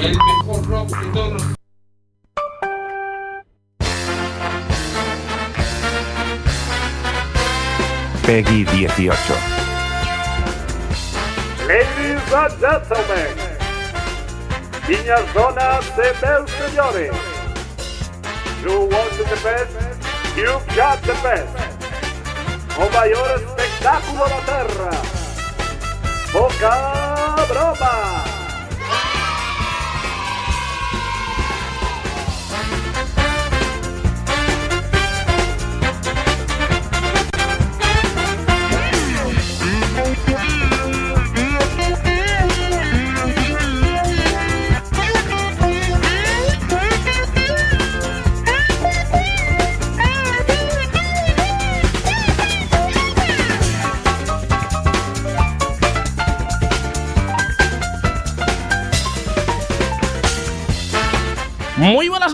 El mejor rock de todos los Peggy 18. Ladies and gentlemen, niñas, donas e meus señores, you want the best, you've got the best. O maior espectáculo da terra. Boca Broma.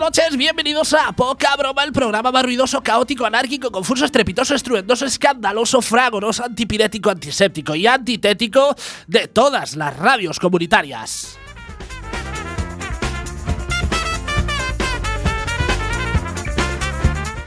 Noches, bienvenidos a Poca Broma, el programa más ruidoso, caótico, anárquico, confuso, estrepitoso, estruendoso, escandaloso, fragoroso, antipirético, antiséptico y antitético de todas las radios comunitarias.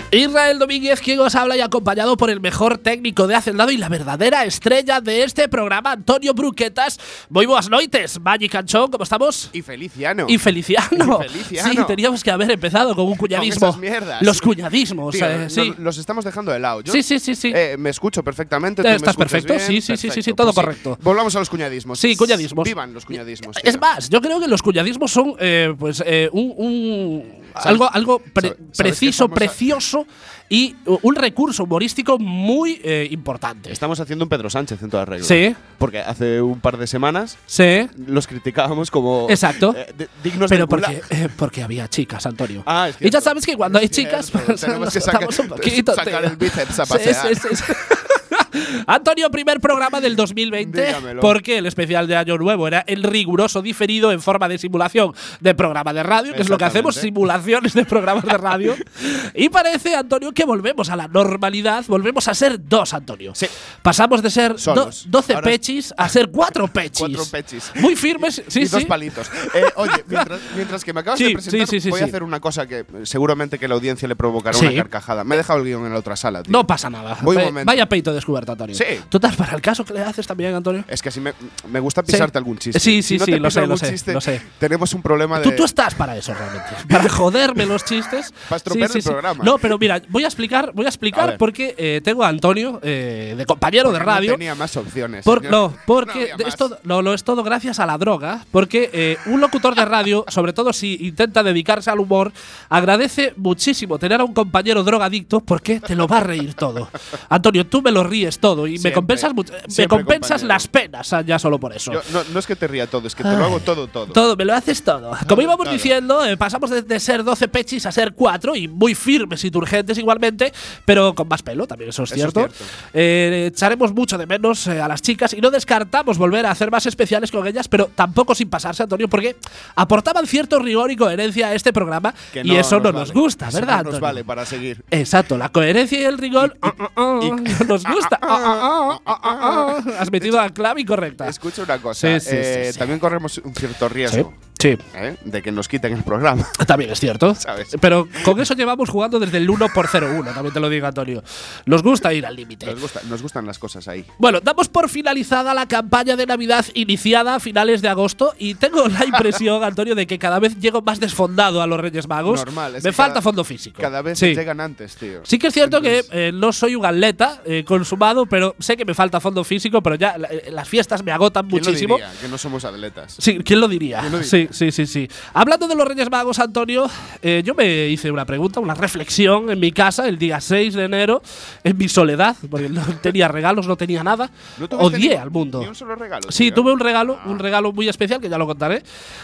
Israel Domínguez, quien os habla y acompañado por el mejor técnico de Hacendado y la verdadera estrella de este programa, Antonio Bruquetas. Muy buenas noites, Magic Canchón, ¿cómo estamos? Y Feliciano. Y Feliciano. Y Feliciano. Sí, teníamos que haber empezado con un cuñadismo. esas mierdas. Los cuñadismos, Tío, eh, sí. Los estamos dejando de lado. Yo, Sí, sí, sí, sí. eh, me escucho perfectamente. tú Eh, me estás perfecto, bien, sí, sí, sí, sí, sí, todo Pues correcto. Volvamos a los cuñadismos. Sí, cuñadismos. Vivan los cuñadismos. tío. Es más, yo creo que los cuñadismos son eh, pues un, un- algo, algo pre- preciso, precioso y un recurso humorístico muy eh, importante. Estamos haciendo un Pedro Sánchez en todas reglas. Sí. Porque hace un par de semanas Sí, los criticábamos como. Exacto. eh, de- dignos pero del porque, eh, porque había chicas, Antonio. Ah, es y ya sabes que cuando hay chicas, pues, tenemos que sacar- soltamos un poquito. sacar tío. el bíceps a pasear. sí, sí, sí. Antonio, primer programa del 2020, Dígamelo. porque el especial de Año Nuevo era el riguroso diferido en forma de simulación de programa de radio, que es lo que hacemos, simulaciones de programas de radio. y parece, Antonio, que volvemos a la normalidad, volvemos a ser dos, Antonio. Sí. Pasamos de ser do- Solos. 12 Ahora- pechis a ser cuatro pechis. Cuatro pechis. Muy firmes, sí, y dos sí. palitos. Eh, oye, mientras, mientras que me acabas Sí, de presentar, sí, sí, sí, voy sí. a hacer una cosa que seguramente que la audiencia le provocará Sí. una carcajada. Me he dejado el guion en la otra sala, tío. No pasa nada. Voy un momento. Vaya peito descubierto, Antonio. Sí. ¿Tú estás para el caso que le haces también, Antonio? Es que así me, me gusta pisarte Sí. algún chiste. Sí, Si sí, no sí, te lo sé, lo sé, chiste, lo sé. Tenemos un problema de. Tú, tú estás para eso realmente. Para joderme los chistes. Para estropear el programa. No, pero mira, voy a explicar, voy a A explicar ver. porque eh, tengo a Antonio eh, de compañero de Porque radio. No tenía más opciones. Por- no, porque de más. esto no, lo es todo gracias a la droga. Porque eh, un locutor de radio, sobre todo si intenta dedicarse al humor, agradece muchísimo tener a un compañero drogadicto porque te lo va a reír todo. Antonio, tú me lo ríes todo y me compensas, mucho- me compensas compañero. las penas ah, ya solo por eso. Yo- no, no es que te ría todo, es que te lo hago todo, todo. Todo, me lo haces todo. Como íbamos todo. diciendo, eh, pasamos de, de ser 12 pechis a ser 4 y muy firmes y turgentes igualmente, pero con más pelo, también eso es Eso es cierto. Eh, echaremos mucho de menos eh, a las chicas y no descartamos volver a hacer más especiales con ellas, pero tampoco sin pasarse, Antonio, porque aportaban cierto rigor y coherencia a este programa Que y eso no vale. nos gusta, Eso ¿verdad? No nos Antonio? vale para seguir. Exacto, la coherencia y el rigor ah, nos gusta. Ah, ah. Has metido la clave incorrecta. Escucha una cosa. Sí, sí, eh, sí. También corremos un cierto riesgo sí. ¿eh? de que nos quiten el programa. También es cierto. ¿Sabes? Pero con eso llevamos jugando desde el 1 por 0-1, también te lo digo, Antonio. Nos gusta ir al límite. Nos, gusta- nos gustan las cosas ahí. Bueno, damos por finalizada la campaña de Navidad iniciada a finales de agosto y tengo la impresión, Antonio, de que cada vez llego más desfondado a los Reyes Magos. Normal, es Me falta cada- fondo físico. Cada vez sí. llegan antes, tío. Sí que es cierto Entonces, que eh, no soy un atleta eh, consumado, pero sé que me falta fondo físico, pero ya eh, las fiestas me agotan ¿quién lo muchísimo. diría? Que no somos atletas. Sí, ¿quién lo diría? ¿Quién lo diría? Sí, sí, sí, sí. Hablando de los Reyes Magos, Antonio, eh, yo me hice una pregunta, una reflexión en mi casa el día 6 de enero, en mi soledad, porque no tenía regalos, no tenía nada. ¿No Odié ni- al mundo. Ni un solo regalo. Sí, tío? tuve un regalo, un regalo muy especial que ya lo contaré.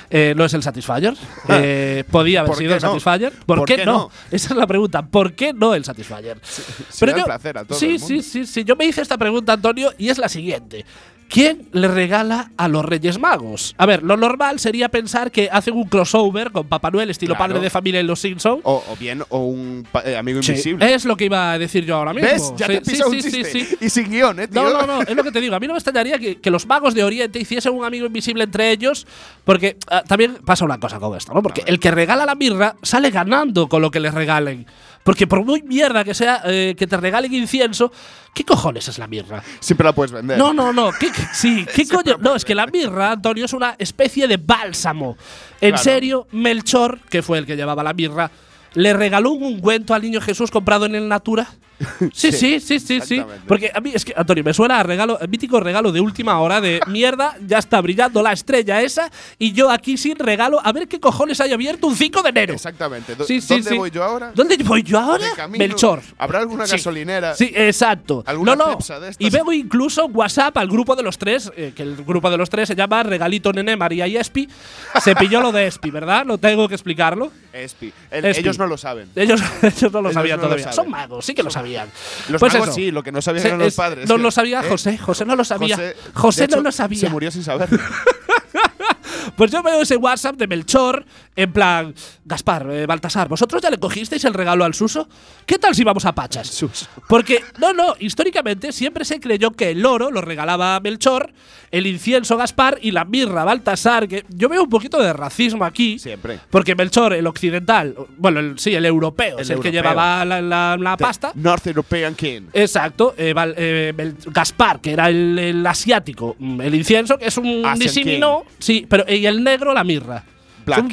Eh, no es el Satisfyer. Eh, podía haber ¿Por sido el no? Satisfyer. ¿Por, ¿Por qué, qué no? no? Esa es la pregunta. ¿Por qué no el Satisfyer? será el placer a todo sí, el sí, sí, sí. Yo me hice esta pregunta, Antonio, y es la siguiente. ¿Quién le regala a los Reyes Magos? A ver, lo normal sería pensar que hacen un crossover con Papá Noel, estilo Claro. padre de familia en Los Simpsons. O, o bien, o un eh, amigo Sí, invisible. Es lo que iba a decir yo ahora mismo. ¿Ves? Ya Sí, te sí, un chiste. Y sin guion, ¿eh, tío? No, no, no, es lo que te digo. A mí no me extrañaría que, que los magos de Oriente hiciesen un amigo invisible entre ellos, porque ah, también pasa una cosa con esto, ¿no? Porque el que regala la mirra sale ganando con lo que les regalen. Porque por muy mierda que sea eh, que te regalen incienso, ¿qué cojones es la mirra? Siempre la puedes vender. No, no, no. ¿Qué, qué- sí, ¿qué coño? No, es que la mirra, Antonio, es una especie de bálsamo. En Claro. serio, Melchor, que fue el que llevaba la mirra, le regaló un ungüento al niño Jesús comprado en el Natura. Sí, sí, sí, sí, sí. Porque a mí es que, Antonio, me suena a regalo, a mítico regalo de última hora de mierda, ya está brillando la estrella esa y yo aquí sin regalo, a ver qué cojones hay abierto un 5 de enero. Exactamente. Do- Sí, sí, ¿Dónde sí. voy yo ahora? ¿Dónde voy yo ahora? Melchor. ¿Habrá alguna gasolinera? Sí, exacto. ¿Alguna no, no. De estas? Y veo incluso WhatsApp al grupo de los tres, eh, que el grupo de los tres se llama Regalito Nene, María y Espi. Se pilló lo de Espi, ¿verdad? No tengo que explicarlo. Espi. El- Espi. Ellos no lo saben. Ellos, ellos no lo Ellos sabían no lo todavía. saben. Son magos, sí que lo sabían. Los Pues magos eso. sí, lo que no sabían eran los es- padres. No que- lo sabía ¿eh? José. José no lo sabía. José, José, no hecho, lo sabía. Se murió sin saber. Pues yo veo ese WhatsApp de Melchor, en plan, Gaspar, eh, Baltasar, ¿vosotros ya le cogisteis el regalo al Suso? ¿Qué tal si vamos a Pachas? Suso. Porque, no, no, históricamente siempre se creyó que el oro lo regalaba Melchor, el incienso Gaspar y la mirra Baltasar, que yo veo un poquito de racismo aquí. Siempre. Porque Melchor, el occidental, bueno, el- sí, el europeo, El es el que llevaba la, la- la pasta. North European King. Exacto, eh, Val- eh, Gaspar, que era el, el asiático, mm, el incienso, que es un Asian ni sí ni King. no, sí, pero y el negro la mirra.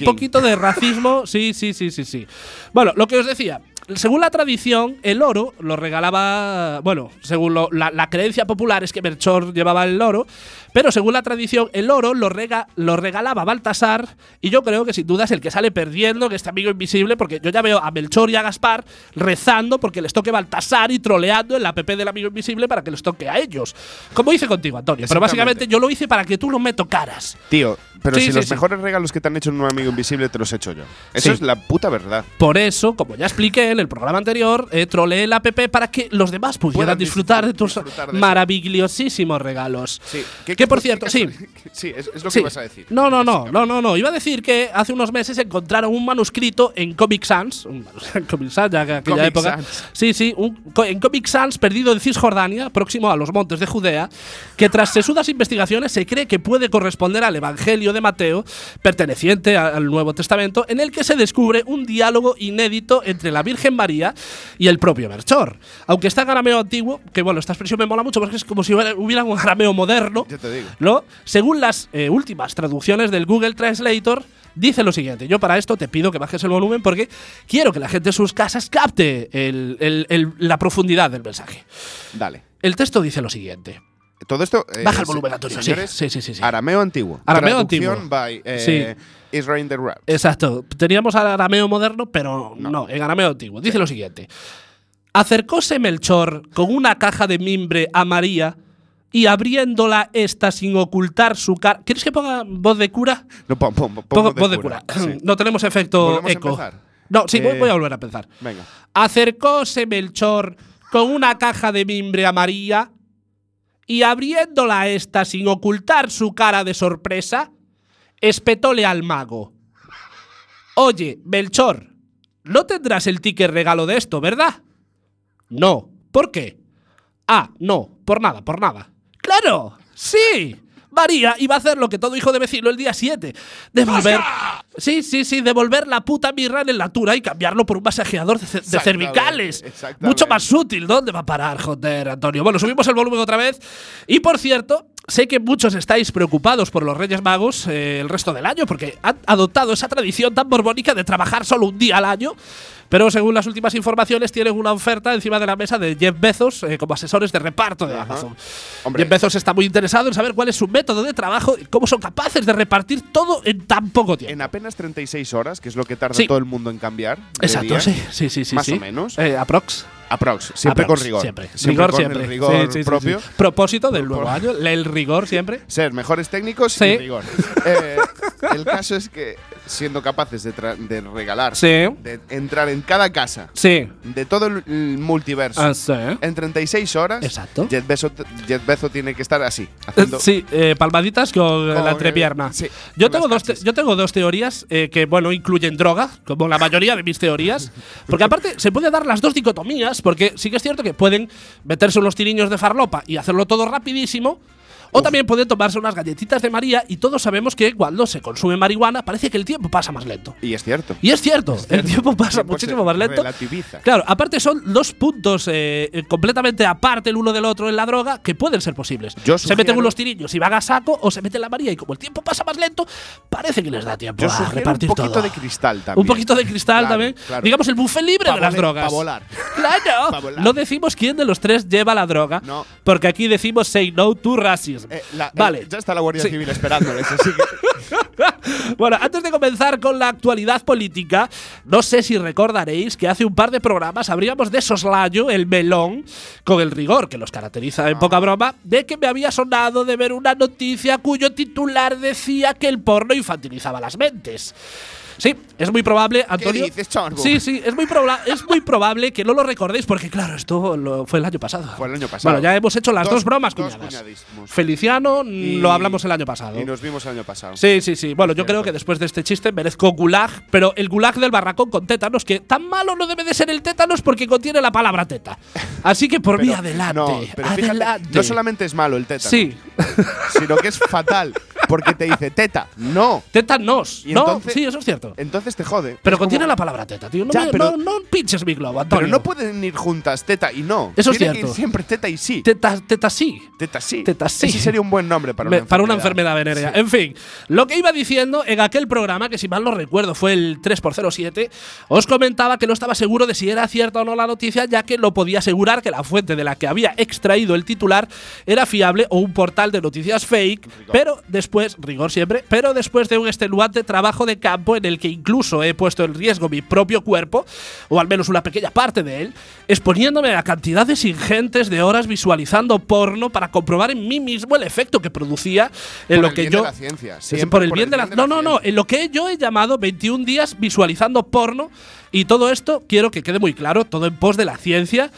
Un poquito de racismo, sí, sí, sí, sí, sí. Bueno, lo que os decía, según la tradición, el oro lo regalaba, bueno, según lo- la, la creencia popular es que Melchor llevaba el oro, pero según la tradición, el oro lo, rega- lo regalaba Baltasar, y yo creo que sin duda es el que sale perdiendo, que este amigo invisible, porque yo ya veo a Melchor y a Gaspar rezando porque les toque Baltasar y troleando en la app del amigo invisible para que les toque a ellos. Como hice contigo, Antonio, pero básicamente yo lo hice para que tú no me tocaras. Tío, pero Sí, si sí, los sí. mejores regalos que te han hecho en un amigo invisible te los he hecho yo. Eso es la puta verdad. Por eso, como ya expliqué en el programa anterior, eh, troleé la app para que los demás pudieran Puedan disfrutar de tus disfrutar de eso. maravillosísimos regalos. Sí. Que por cierto, sí. Sí, es, es lo que Sí. ibas a decir. No, no, no, no, no, no. Iba a decir que hace unos meses encontraron un manuscrito en Comic Sans, un manus- en Comic Sans, ya que aquella Comic época. Sans. Sí, sí, un- en Comic Sans perdido en Cisjordania, próximo a los montes de Judea, que tras sesudas investigaciones se cree que puede corresponder al Evangelio de Mateo, perteneciente al Nuevo Testamento, en el que se descubre un diálogo inédito entre la Virgen María y el propio Melchor. Aunque está en arameo antiguo, que bueno, esta expresión me mola mucho porque es como si hubiera, hubiera un arameo moderno. Ya te digo. ¿no? Según las eh, últimas traducciones del Google Translator, dice lo siguiente. Yo para esto te pido que bajes el volumen porque quiero que la gente en sus casas capte el- el- el- la profundidad del mensaje. Dale. El texto dice lo siguiente. Todo esto. eh, Baja el volumen, Antonio, sí, sí, sí, sí, sí. Arameo antiguo. Arameo Traducción antiguo. by eh, Israel the Rap. Exacto. Teníamos al arameo moderno, pero no, en arameo antiguo. Dice lo siguiente. Acercóse Melchor con una caja de mimbre a María y abriéndola esta sin ocultar su cara. ¿Quieres que ponga voz de cura? No, pon, pon, pon Pongo voz voz de cura. Sí. No tenemos efecto ¿Volvemos a eco. No, sí, voy- Eh, voy a volver a empezar. Venga. Acercóse Melchor con una caja de mimbre a María y abriéndola esta sin ocultar su cara de sorpresa, espetóle al mago. Oye, Melchor, no tendrás el ticket regalo de esto, ¿verdad? No. ¿Por qué? Ah, no, por nada, por nada. ¡Claro! ¡Sí! María iba a hacer lo que todo hijo de vecino el día 7. Devolver. Sí, sí, sí, devolver la puta mirra en el natura y cambiarlo por un masajeador de, ce- de Exactamente, cervicales. exactamente. Mucho más útil. ¿Dónde va a parar, joder, Antonio? Bueno, subimos el volumen otra vez. Y por cierto, sé que muchos estáis preocupados por los Reyes Magos eh, el resto del año, porque han adoptado esa tradición tan borbónica de trabajar solo un día al año. Pero según las últimas informaciones, tienen una oferta encima de la mesa de Jeff Bezos eh, como asesores de reparto de Amazon. Hombre. Jeff Bezos está muy interesado en saber cuál es su método de trabajo y cómo son capaces de repartir todo en tan poco tiempo. En apenas 36 horas, que es lo que tarda Sí. todo el mundo en cambiar. Exacto, día, sí, sí, sí, sí. Más sí. o menos. Eh, aprox. Aprox. Siempre Aprox, con rigor. Siempre. Siempre rigor con siempre. el rigor Sí, sí, propio. sí. Propósito del nuevo año. El rigor siempre. Ser mejores técnicos Sí. y rigor. Eh, el caso es que siendo capaces de, de regalar, Sí. de entrar en cada casa Sí. de todo el, multiverso Ah, sí. en 36 horas, Exacto. Jeff Bezos, Jeff Bezos tiene que estar así, haciendo Sí, eh, palmaditas con, Con, la entrepierna. sí, yo, tengo dos yo tengo dos teorías eh, que, bueno, incluyen droga, como la mayoría de mis teorías. Porque aparte se puede dar las dos dicotomías, porque sí que es cierto que pueden meterse unos tiriños de farlopa y hacerlo todo rapidísimo. O también pueden tomarse unas galletitas de María y todos sabemos que cuando se consume marihuana parece que el tiempo pasa más lento. y es cierto. Y es cierto, el tiempo pasa tiempo muchísimo más lento. relativiza. Claro, aparte son dos puntos eh, eh, completamente aparte el uno del otro en la droga que pueden ser posibles. Yo se meten unos tirillos y van a saco o se meten la María y como el tiempo pasa más lento, parece que les da tiempo Yo a sugiero un repartir poquito todo. de cristal también. Un poquito de cristal Claro, también. claro. Digamos el buffet libre Pa de las drogas. volar. Claro. Pa volar. No decimos quién de los tres lleva la droga. No. Porque aquí decimos say no to racism. Eh, la- vale. eh, ya está la Guardia Sí. Civil esperándoles, así que bueno, antes de comenzar con la actualidad política, no sé si recordaréis que hace un par de programas abríamos de soslayo el melón con el rigor que los caracteriza en poca broma, de que me había sonado de ver una noticia cuyo titular decía que el porno infantilizaba las mentes. Sí, es muy probable, Antonio. dices, Chorbo? Sí, sí, es muy, proba- es muy probable que no lo recordéis porque, claro, esto lo- fue el año pasado. Fue el año pasado. Bueno, ya hemos hecho las dos, Dos- bromas dos cuñadas. Feliciano Y- lo hablamos el año pasado. y nos vimos el año pasado. Sí, sí, sí. Bueno, yo creo que después de este chiste merezco gulag, pero el gulag del barracón con tétanos, que tan malo no debe de ser el tétanos porque contiene la palabra teta. Así que por mí adelante. No, pero fíjate, adelante. no solamente es malo el tétano, Sí, sino que es fatal, porque te dice teta, no. tétanos. Y No, entonces- sí, eso es cierto. Entonces te jode. Pero Es contiene como- la palabra teta, tío. No, Ya, me- pero- no, no pinches mi globo, Antonio. Pero no pueden ir juntas teta y no. Eso es que cierto. ir siempre teta y sí. Teta, teta sí. Teta sí. Teta sí. Ese sería un buen nombre para Me- una para una enfermedad. enfermedad venérea. En fin, lo que iba diciendo en aquel programa, que si mal no recuerdo fue el 3x07, os comentaba que no estaba seguro de si era cierta o no la noticia, ya que no podía asegurar que la fuente de la que había extraído el titular era fiable o un portal de noticias fake, pero después, rigor siempre, pero después de un extenuante trabajo de campo en el que incluso he puesto en riesgo mi propio cuerpo, o al menos una pequeña parte de él, exponiéndome a cantidades ingentes de horas visualizando porno para comprobar en mí mismo el efecto que producía en Por lo el que bien yo de la ciencia, siempre por el por bien el de la bien de no la no no en lo que yo he llamado 21 días visualizando porno y todo esto quiero que quede muy claro todo en pos de la ciencia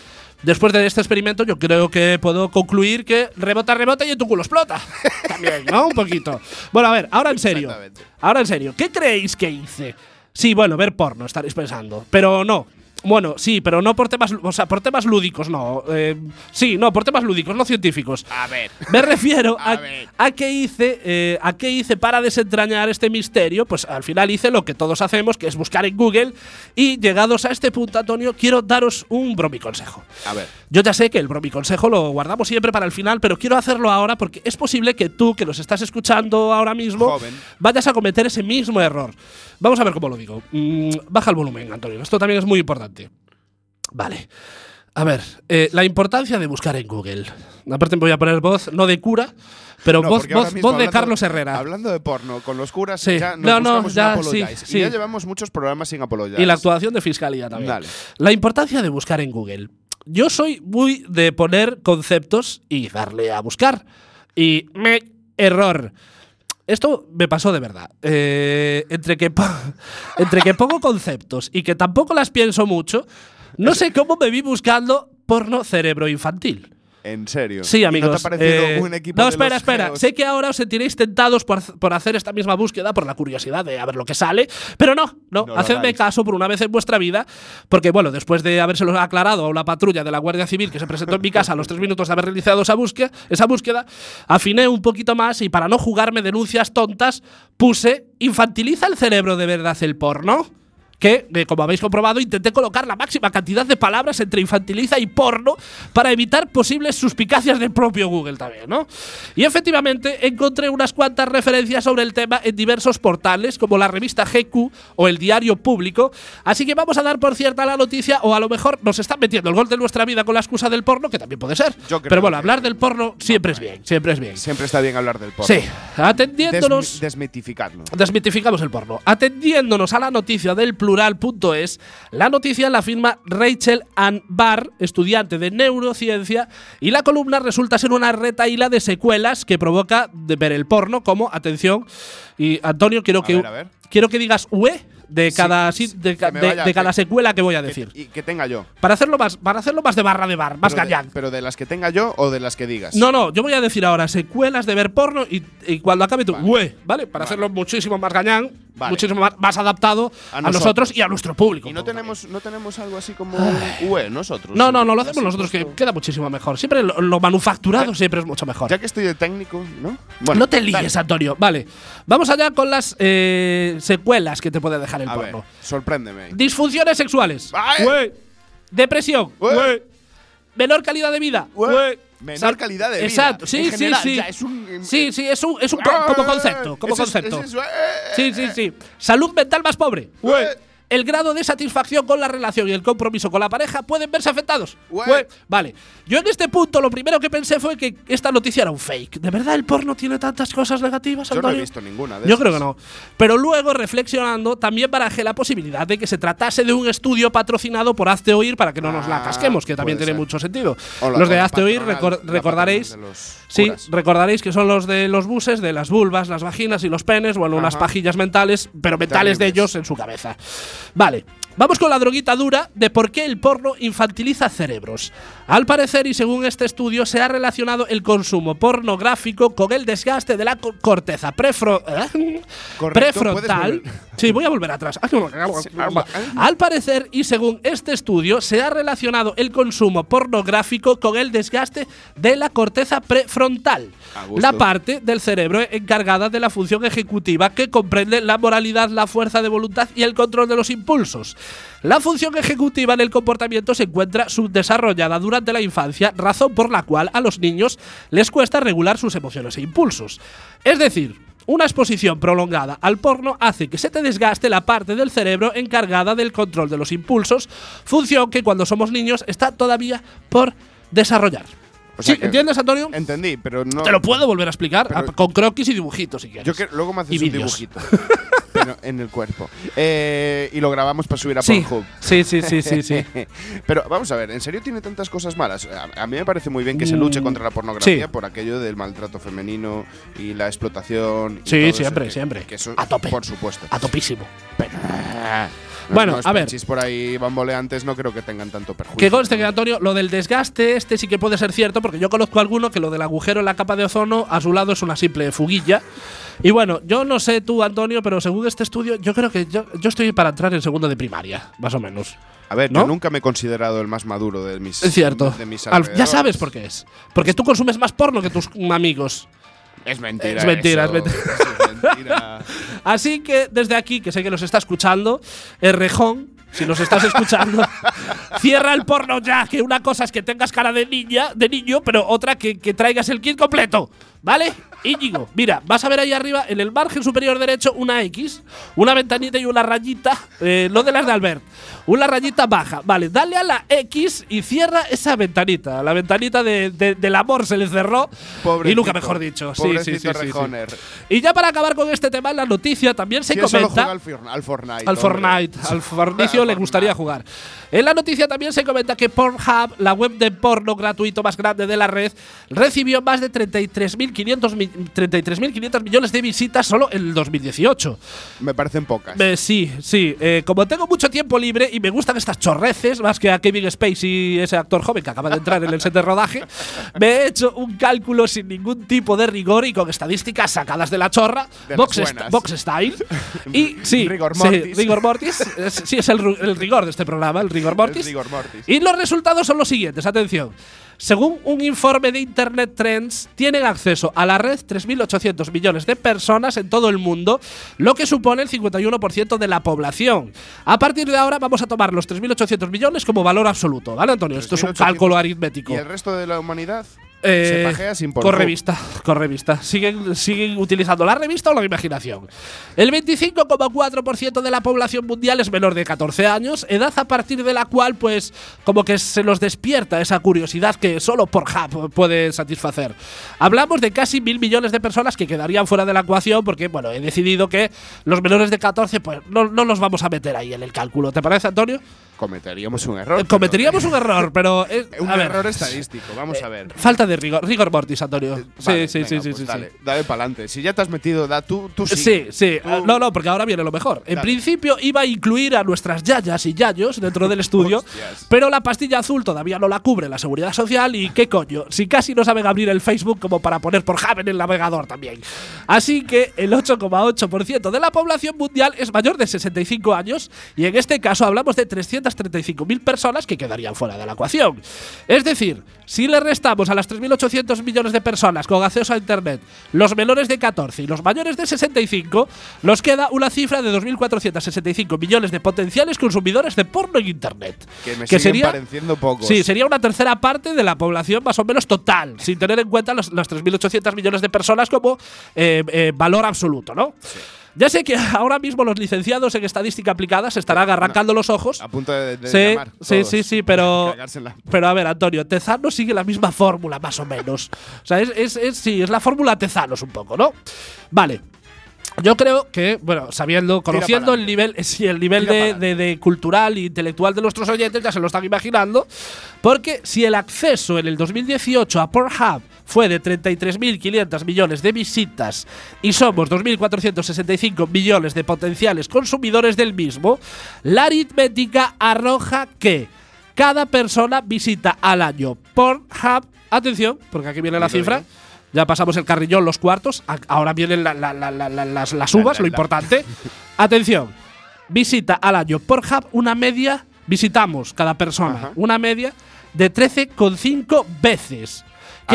Después de este experimento, yo creo que puedo concluir que rebota, rebota y en tu culo explota. También, ¿no? Un poquito. Bueno, a ver, ahora en serio. Ahora en serio, ¿qué creéis que hice? Sí, bueno, ver porno, estaréis pensando. Pero no. Bueno, sí, pero no por temas, o sea, por temas lúdicos, no. Eh, sí, no, por temas lúdicos, no científicos. A ver. Me refiero A a, qué hice, eh, a qué hice para desentrañar este misterio. Pues al final hice lo que todos hacemos, que es buscar en Google. Y llegados a este punto, Antonio, quiero daros un bromiconsejo. A ver. Yo ya sé que el bromiconsejo lo guardamos siempre para el final, pero quiero hacerlo ahora porque es posible que tú, que nos estás escuchando ahora mismo, Joven. vayas a cometer ese mismo error. Vamos a ver cómo lo digo. Mm, baja el volumen, Antonio. Esto también es muy importante. Vale. A ver, eh, la importancia de buscar en Google. Aparte me voy a poner voz, no de cura, pero No, voz, voz, mismo voz de hablando- Carlos Herrera. Hablando de porno con los curas, Sí. ya nos No, no, ya, sí, sí. Y ya llevamos muchos programas sin Apologize. Y la actuación de fiscalía también. Dale. La importancia de buscar en Google. Yo soy muy de poner conceptos y darle a buscar. Y me error. Esto me pasó de verdad. Eh, entre, que entre que pongo conceptos y que tampoco las pienso mucho, no sé cómo me vi buscando porno cerebro infantil. En serio. Sí, ¿Y amigos. ¿No te ha parecido eh, un equipo no, de espera, los espera. geos? Sé que ahora os sentiréis tentados por, por hacer esta misma búsqueda, por la curiosidad de a ver lo que sale, pero no, no. Hacedme caso por una vez en vuestra vida, porque bueno, después de habérselo aclarado a una patrulla de la Guardia Civil que se presentó en mi casa a los tres minutos de haber realizado esa búsqueda, esa búsqueda, afiné un poquito más y para no jugarme denuncias tontas, puse infantiliza el cerebro de verdad el porno que, eh, como habéis comprobado, intenté colocar la máxima cantidad de palabras entre infantiliza y porno para evitar posibles suspicacias del propio Google también, ¿no? Y efectivamente encontré unas cuantas referencias sobre el tema en diversos portales, como la revista GQ o el diario público, así que vamos a dar por cierta la noticia, o a lo mejor nos están metiendo el gol de nuestra vida con la excusa del porno, que también puede ser. Yo creo Pero bueno, hablar del porno siempre es bien, siempre es bien. Siempre está bien hablar del porno. Sí, atendiéndonos… Desmi- desmitificarlo. Desmitificamos el porno. Atendiéndonos a la noticia del plural plural.es, la noticia la firma Rachel Ann Barr, estudiante de neurociencia, y la columna resulta ser una retaíla de secuelas que provoca de ver el porno como, atención, y Antonio, quiero, A que, ver, a ver. quiero que digas UE de cada, sí, de, ca- que me de- vaya- de cada que- secuela que voy a decir. Y que tenga yo. Para hacerlo más, para hacerlo más de barra de bar, más gañán. pero de las que tenga yo o de las que digas. No, no, yo voy a decir ahora secuelas de ver porno y, y cuando acabe tú, Vale. "Ue", ¿vale? Para Vale. hacerlo muchísimo más gañán, Vale. muchísimo más, más adaptado a, A nosotros. nosotros. y a nuestro público. Y no tenemos, no tenemos algo así como UE nosotros. No, no, no, lo hacemos nosotros, que queda muchísimo mejor. Siempre lo, lo manufacturado siempre es mucho mejor. Ya que estoy de técnico, ¿no? Bueno, no te líes, Antonio. Vale, vamos allá con las eh, secuelas que te puede dejar el A ver, porno. sorpréndeme. Disfunciones sexuales. Depresión. Menor calidad de vida. Menor calidad de vida. Exacto, sí, En sí, sí. es un- sí, sí, es un, es un co- como concepto. Como es- concepto. Sí, sí, sí. Salud mental más pobre. Ue. El grado de satisfacción con la relación y el compromiso con la pareja pueden verse afectados. Ue. Ue. Vale. Yo en este punto lo primero que pensé fue que esta noticia era un fake. ¿De verdad el porno tiene tantas cosas negativas, Yo no he visto ninguna de Yo esas. creo que no. Pero luego, reflexionando, también barajé la posibilidad de que se tratase de un estudio patrocinado por Hazte Oír para que no nos la Ah, casquemos, que también tiene ser. mucho sentido. Los de Hazte Oír, recor- recordaréis. Sí, recordaréis que son los de los buses, de las vulvas, las vaginas y los penes, bueno, unas Ajá. pajillas mentales, pero mentales de ellos en su cabeza. Vale. Vamos con la droguita dura de por qué el porno infantiliza cerebros. Al parecer, y según este estudio, se ha relacionado el consumo pornográfico con el desgaste de la co- corteza prefro- ¿eh? Correcto, prefrontal. Sí, voy a volver atrás. Al parecer, y según este estudio, se ha relacionado el consumo pornográfico con el desgaste de la corteza prefrontal, la parte del cerebro encargada de la función ejecutiva que comprende la moralidad, la fuerza de voluntad y el control de los impulsos. La función ejecutiva en el comportamiento se encuentra subdesarrollada durante la infancia, razón por la cual a los niños les cuesta regular sus emociones e impulsos. Es decir, una exposición prolongada al porno hace que se te desgaste la parte del cerebro encargada del control de los impulsos, función que cuando somos niños está todavía por desarrollar. O sea Sí, que- ¿Entiendes, Antonio? Entendí, pero no. Te lo puedo volver a explicar a- con croquis y dibujitos si quieres. Yo que luego me haces Y un dibujito. pero en el cuerpo. Eh, y lo grabamos para subir a Sí, Pornhub. sí, sí, sí, sí, sí. Pero vamos a ver, ¿en serio tiene tantas cosas malas? A, a mí me parece muy bien que se luche Mm, contra la pornografía sí. por aquello del maltrato femenino y la explotación. y Sí, todo eso siempre, que- siempre. que eso, A tope. Por supuesto. A topísimo. Los- Bueno, a ver. penchis por ahí bamboleantes no creo que tengan tanto perjuicio. Que conste que. Antonio, lo del desgaste, este sí que puede ser cierto, porque yo conozco a alguno que lo del agujero en la capa de ozono a su lado es una simple fuguilla. Y bueno, yo no sé tú, Antonio, pero según este estudio, yo creo que yo, yo estoy para entrar en segundo de primaria, más o menos. A ver, ¿no? yo nunca me he considerado el más maduro de mis. Es cierto. De mis ya sabes por qué es. Porque tú consumes más porno que tus amigos. Es mentira. Es mentira, eso. es mentira. Es mentira. Así que desde aquí, que sé que nos está escuchando, Errejón, si nos estás escuchando, cierra el porno ya, que una cosa es que tengas cara de niña, de niño, pero otra que, que traigas el kit completo. ¿Vale? Íñigo, mira, vas a ver ahí arriba, en el margen superior derecho, una X, una ventanita y una rayita, eh, no de las de Albert, una rayita baja. Vale, dale a la X y cierra esa ventanita. La ventanita de- de- del amor se le cerró. Pobrecito. y nunca mejor dicho. Sí, sí, sí, sí. Y ya para acabar con este tema, en la noticia también se ¿Quién solo comenta. juega al, Fior- al Fortnite? Al? Fortnite, al Fornicio le gustaría Fortnite. jugar. En la noticia también se comenta que Pornhub, la web de porno gratuito más grande de la red, recibió más de 33.500 mi- 33.500 millones de visitas solo en el 2018. Me parecen pocas. Eh, sí, sí. Eh, como tengo mucho tiempo libre y me gustan estas chorreces, más que a Kevin Spacey, ese actor joven que acaba de entrar en el set de rodaje, me he hecho un cálculo sin ningún tipo de rigor y con estadísticas sacadas de la chorra, De box, box style. y sí, Rigor sí, mortis. rigor mortis. Es- sí, es el, el rigor de este programa, el rigor mortis. rigor mortis. Y los resultados son los siguientes, atención. Según un informe de Internet Trends, tienen acceso a la red 3.800 millones de personas en todo el mundo, lo que supone el 51% de la población. A partir de ahora vamos a tomar los 3.800 millones como valor absoluto, ¿vale, Antonio? Esto es un 3.800. cálculo aritmético. ¿Y el resto de la humanidad? Se pajea sin Con Pornhub. revista, con revista. Siguen, siguen utilizando la revista o la imaginación. El 25,4% de la población mundial es menor de 14 años, edad a partir de la cual, pues, como que se nos despierta esa curiosidad que solo Pornhub puede satisfacer. Hablamos de casi mil millones de personas que quedarían fuera de la ecuación porque, bueno, he decidido que los menores de 14, pues, no, no los vamos a meter ahí en el cálculo. ¿Te parece, Antonio? Cometeríamos un error. Eh, Cometeríamos un error, pero. eh, Un a ver, error estadístico, vamos a ver. Falta de rigor, rigor mortis, Antonio. Sí, Vale, sí, venga, sí, sí, pues sí, Dale, sí. dale para adelante. Si ya te has metido, da tú, tú sí. Sí, sí. Tú- Ah, No, no, porque ahora viene lo mejor. En principio iba a incluir a nuestras yayas y yayos dentro del estudio, pero la pastilla azul todavía no la cubre la seguridad social y qué coño, si casi no saben abrir el Facebook como para poner por Java en el navegador también. Así que el 8,8% de la población mundial es mayor de 65 años y en este caso hablamos de 335.000 personas que quedarían fuera de la ecuación. Es decir, si le restamos a las 3.800 millones de personas con acceso a Internet los menores de 14 y los mayores de 65, nos queda una cifra de 2.465 millones de potenciales consumidores de porno en Internet. Que me siguen pareciendo pocos. Sí, sería una tercera parte de la población más o menos total, sin tener en cuenta los- las 3.800 millones de personas como eh, eh, valor absoluto, ¿no? Ya sé que ahora mismo los licenciados en estadística aplicada se estarán arrancando los ojos. A punto de, de Sí, llamar sí, todos. sí, sí, pero. Pero a ver, Antonio, Tezano sigue la misma fórmula, más o menos. O sea, es, es, es- sí, es la fórmula Tezanos un poco, ¿no? Vale. Yo creo que, bueno, sabiendo, conociendo el nivel, sí, el nivel de, de- de cultural e intelectual de nuestros oyentes, ya se lo están imaginando, porque si el acceso en el 2018 a Pornhub fue de 33.500 millones de visitas y somos 2.465 millones de potenciales consumidores del mismo, la aritmética arroja que cada persona visita al año Pornhub, atención, porque aquí viene la cifra, dilo. Ya pasamos el carrillón, los cuartos, ahora vienen la- la- la- la- la- las, las uvas, lo importante. Atención, visita al año Pornhub una media, visitamos cada persona Ajá. una media de 13,5 veces.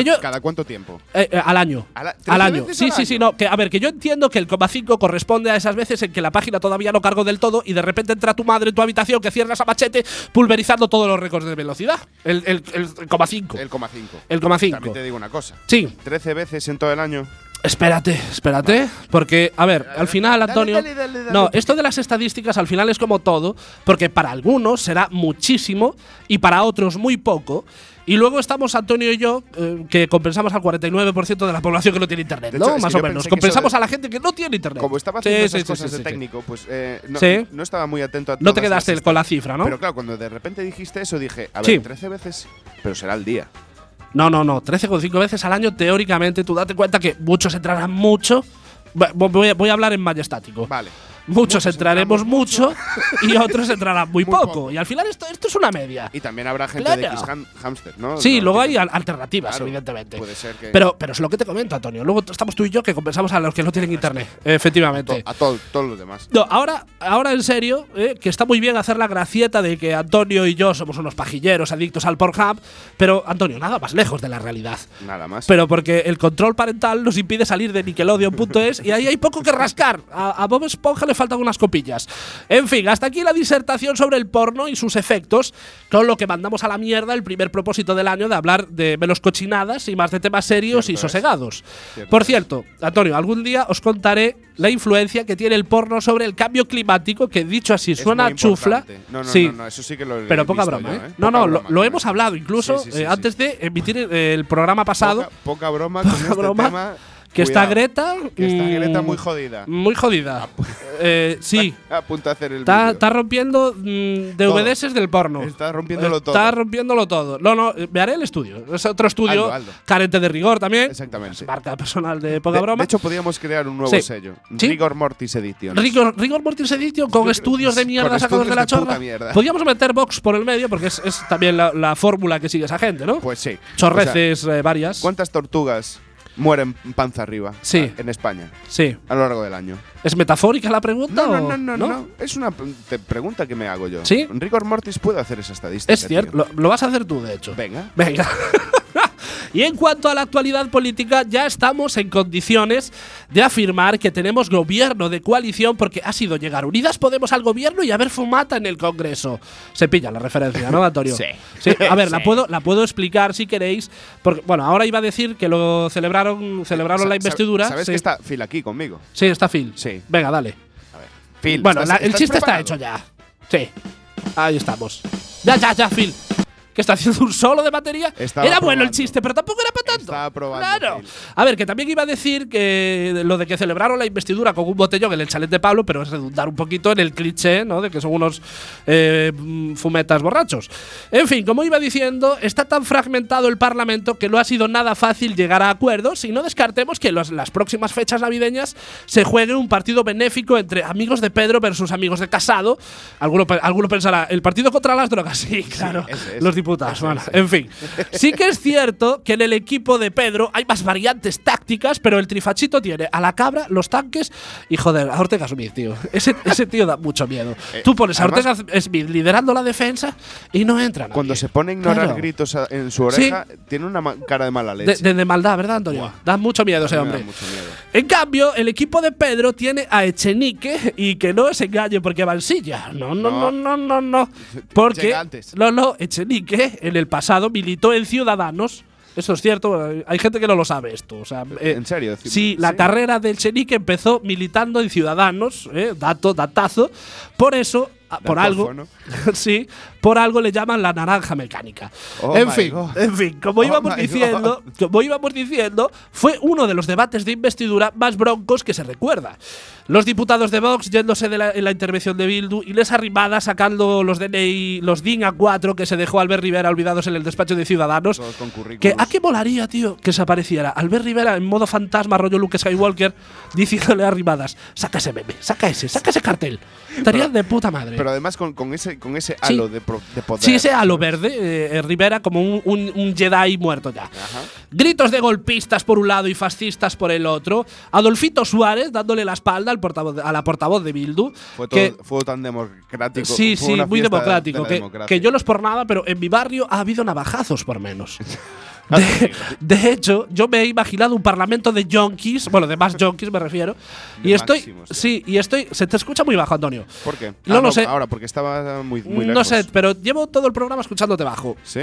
Que ¿A- yo, ¿Cada cuánto tiempo? eh, eh, al año. ¿A la- al 13 año. Sí, al sí, sí, no. Que, a ver, que yo entiendo que el coma 5 corresponde a esas veces en que la página todavía no cargó del todo y de repente entra tu madre en tu habitación que cierras a machete pulverizando todos los récords de velocidad. El, el, el, el coma 5. El coma 5. El coma 5. También te digo una cosa. Sí, 13 veces en todo el año. Espérate, espérate, porque a ver, al final, Antonio, dale, dale, dale, no, esto de las estadísticas al final es como todo, porque para algunos será muchísimo y para otros muy poco. Y luego estamos Antonio y yo, eh, que compensamos al 49% de la población que no tiene internet, ¿no? Más o menos. Compensamos de- a la gente que no tiene internet. Como estaba haciendo sí, esas sí, cosas sí, de técnico, pues eh, no, Sí. no estaba muy atento a No te quedaste con la cifra, ¿no? Pero claro, cuando de repente dijiste eso, dije, a ver, Sí. 13 veces, pero será al día. No, no, no. 13,5 veces al año, teóricamente, tú date cuenta que muchos entrarán mucho. Voy a, voy a hablar en majestático. Vale. Muchos, entraremos mucho y otros entrarán muy, Muy poco. poco. Y al final esto, esto es una media. Y también habrá gente Claro. de X ham- Hamster, ¿no? Sí, No, luego hay al- alternativas, Claro, evidentemente. Puede ser que. Pero, pero es lo que te comento, Antonio. Luego estamos tú y yo que compensamos a los que no tienen internet. Efectivamente. a to- todos los demás. No, ahora, ahora en serio, eh, que está muy bien hacer la gracieta de que Antonio y yo somos unos pajilleros adictos al Pornhub, pero Antonio, nada más lejos de la realidad. Nada más. Pero porque el control parental nos impide salir de Nickelodeon.es y ahí hay poco que rascar. A, a Bob Esponja le faltan unas copillas. En fin, hasta aquí la disertación sobre el porno y sus efectos, con lo que mandamos a la mierda el primer propósito del año de hablar de menos cochinadas y más de temas serios y Cierto es. sosegados. Cierto Por cierto, Antonio, algún día os contaré la influencia que tiene el porno sobre el cambio climático, que dicho así Es suena chufla. No, no, sí, no, no, eso sí que lo pero poca broma, yo, ¿eh? ¿eh? No, Poca no, lo, broma lo hemos esto. hablado incluso Sí, sí, eh, antes de emitir el, programa pasado. Poca, poca broma con este broma, tema. Que está Greta. Que está Greta muy jodida. Muy jodida. Eh, sí. A punto de hacer el Está, está rompiendo mm, DVDs del porno. Está rompiéndolo todo. Está rompiéndolo todo. No, no, eh, me haré el estudio. Es otro estudio carente de rigor también. Exactamente. Marca personal de poca De, broma. de hecho, podríamos crear un nuevo Sí. sello. Sí. Rigor Mortis Edition. Rigor, Rigor Mortis Edition con estudios de mierda sacados de la chorra. mierda. Podríamos meter Vox por el medio porque es, es también la, la fórmula que sigue esa gente, ¿no? Pues sí. O sea, Chorreces eh, varias. ¿Cuántas tortugas mueren panza arriba Sí. en España Sí. a lo largo del año? ¿Es metafórica la pregunta? No, no, no, no, no. Es una pregunta que me hago yo. ¿Sí? Rigor Mortis puede hacer esa estadística. Es cierto. Lo, lo vas a hacer tú, de hecho. Venga. Venga. Y en cuanto a la actualidad política, ya estamos en condiciones de afirmar que tenemos gobierno de coalición porque ha sido llegar Unidas Podemos al gobierno y haber fumata en el Congreso. Se pilla la referencia, ¿no, Antonio? Sí. a ver, la, puedo, la puedo explicar si queréis. Porque, bueno, ahora iba a decir que lo celebraron, celebraron Sa- la investidura. ¿Sabes sí. que está Phil aquí conmigo? Sí, está Phil. Sí. Venga, dale. A ver. Phil, Bueno, ¿estás- la- el estás chiste está hecho ya. Sí. Ahí estamos. Ya, ya, ya, Phil. ¿Que está haciendo un solo de batería? Estaba era bueno el chiste, pero tampoco era para tanto. Estaba probando, Claro. A ver, que también iba a decir que lo de que celebraron la investidura con un botellón en el chalet de Pablo, pero es redundar un poquito en el cliché, ¿no? De que son unos eh, fumetas borrachos. En fin, como iba diciendo, está tan fragmentado el Parlamento que no ha sido nada fácil llegar a acuerdos y no descartemos que los- las próximas fechas navideñas se juegue un partido benéfico entre amigos de Pedro versus amigos de Casado. Alguno, alguno pensará, ¿el partido contra las drogas? Sí, claro. ese, ese. los ese. en fin. Sí que es cierto que en el equipo de Pedro hay más variantes tácticas, pero el trifachito tiene a la cabra, los tanques y joder, a Ortega Smith, tío. Ese, ese tío da mucho miedo. Tú pones a Ortega Smith liderando la defensa y no entra nadie. Cuando se pone a ignorar Claro. gritos en su oreja, tiene una cara de mala leche. de- de maldad, ¿verdad, Antonio? Da mucho miedo ese A hombre. da mucho miedo. En cambio, el equipo de Pedro tiene a Echenique y que no se engañe porque va en silla. No, no, no, no, no, no. Porque no, no, Echenique en el pasado militó en Ciudadanos. Eso es cierto, hay gente que no lo sabe esto. O sea, eh, ¿En serio? Sí, la carrera del Echenique empezó militando en Ciudadanos, eh, dato, datazo. Por eso, por algo, sí, por algo le llaman la naranja mecánica. Oh en fin, God. en fin, como Oh íbamos diciendo, como íbamos diciendo, fue uno de los debates de investidura más broncos que se recuerda. Los diputados de Vox yéndose de la, en la intervención de Bildu y les arrimada sacando los DNI, los DIN A4 que se dejó Albert Rivera olvidados en el despacho de Ciudadanos. Que a qué molaría, tío, que se apareciera Albert Rivera en modo fantasma, rollo Luke Skywalker, diciéndole Arrimadas, saca ese meme, saca ese, saca ese cartel. Estaría de puta madre. Pero además con, con ese, con ese Sí. halo de, pro- de poder. Sí, ese halo verde, eh, Rivera como un, un- un Jedi muerto ya. Ajá. Gritos de golpistas por un lado y fascistas por el otro. Adolfito Suárez dándole la espalda al portavoz, a la portavoz de Bildu. Fue, que- todo, fue tan democrático. Sí, sí, muy democrático. de Que, que yo no es por nada, pero en mi barrio ha habido navajazos por menos. Ah, De, de hecho, yo me he imaginado un parlamento de yonkis, bueno, de más yonkis me refiero, y estoy, máximos, sí, y estoy, se te escucha muy bajo, Antonio. ¿Por qué? No Ah, lo sé. Ahora, porque estaba muy, muy no lejos. sé, pero llevo todo el programa escuchándote bajo. ¿Sí?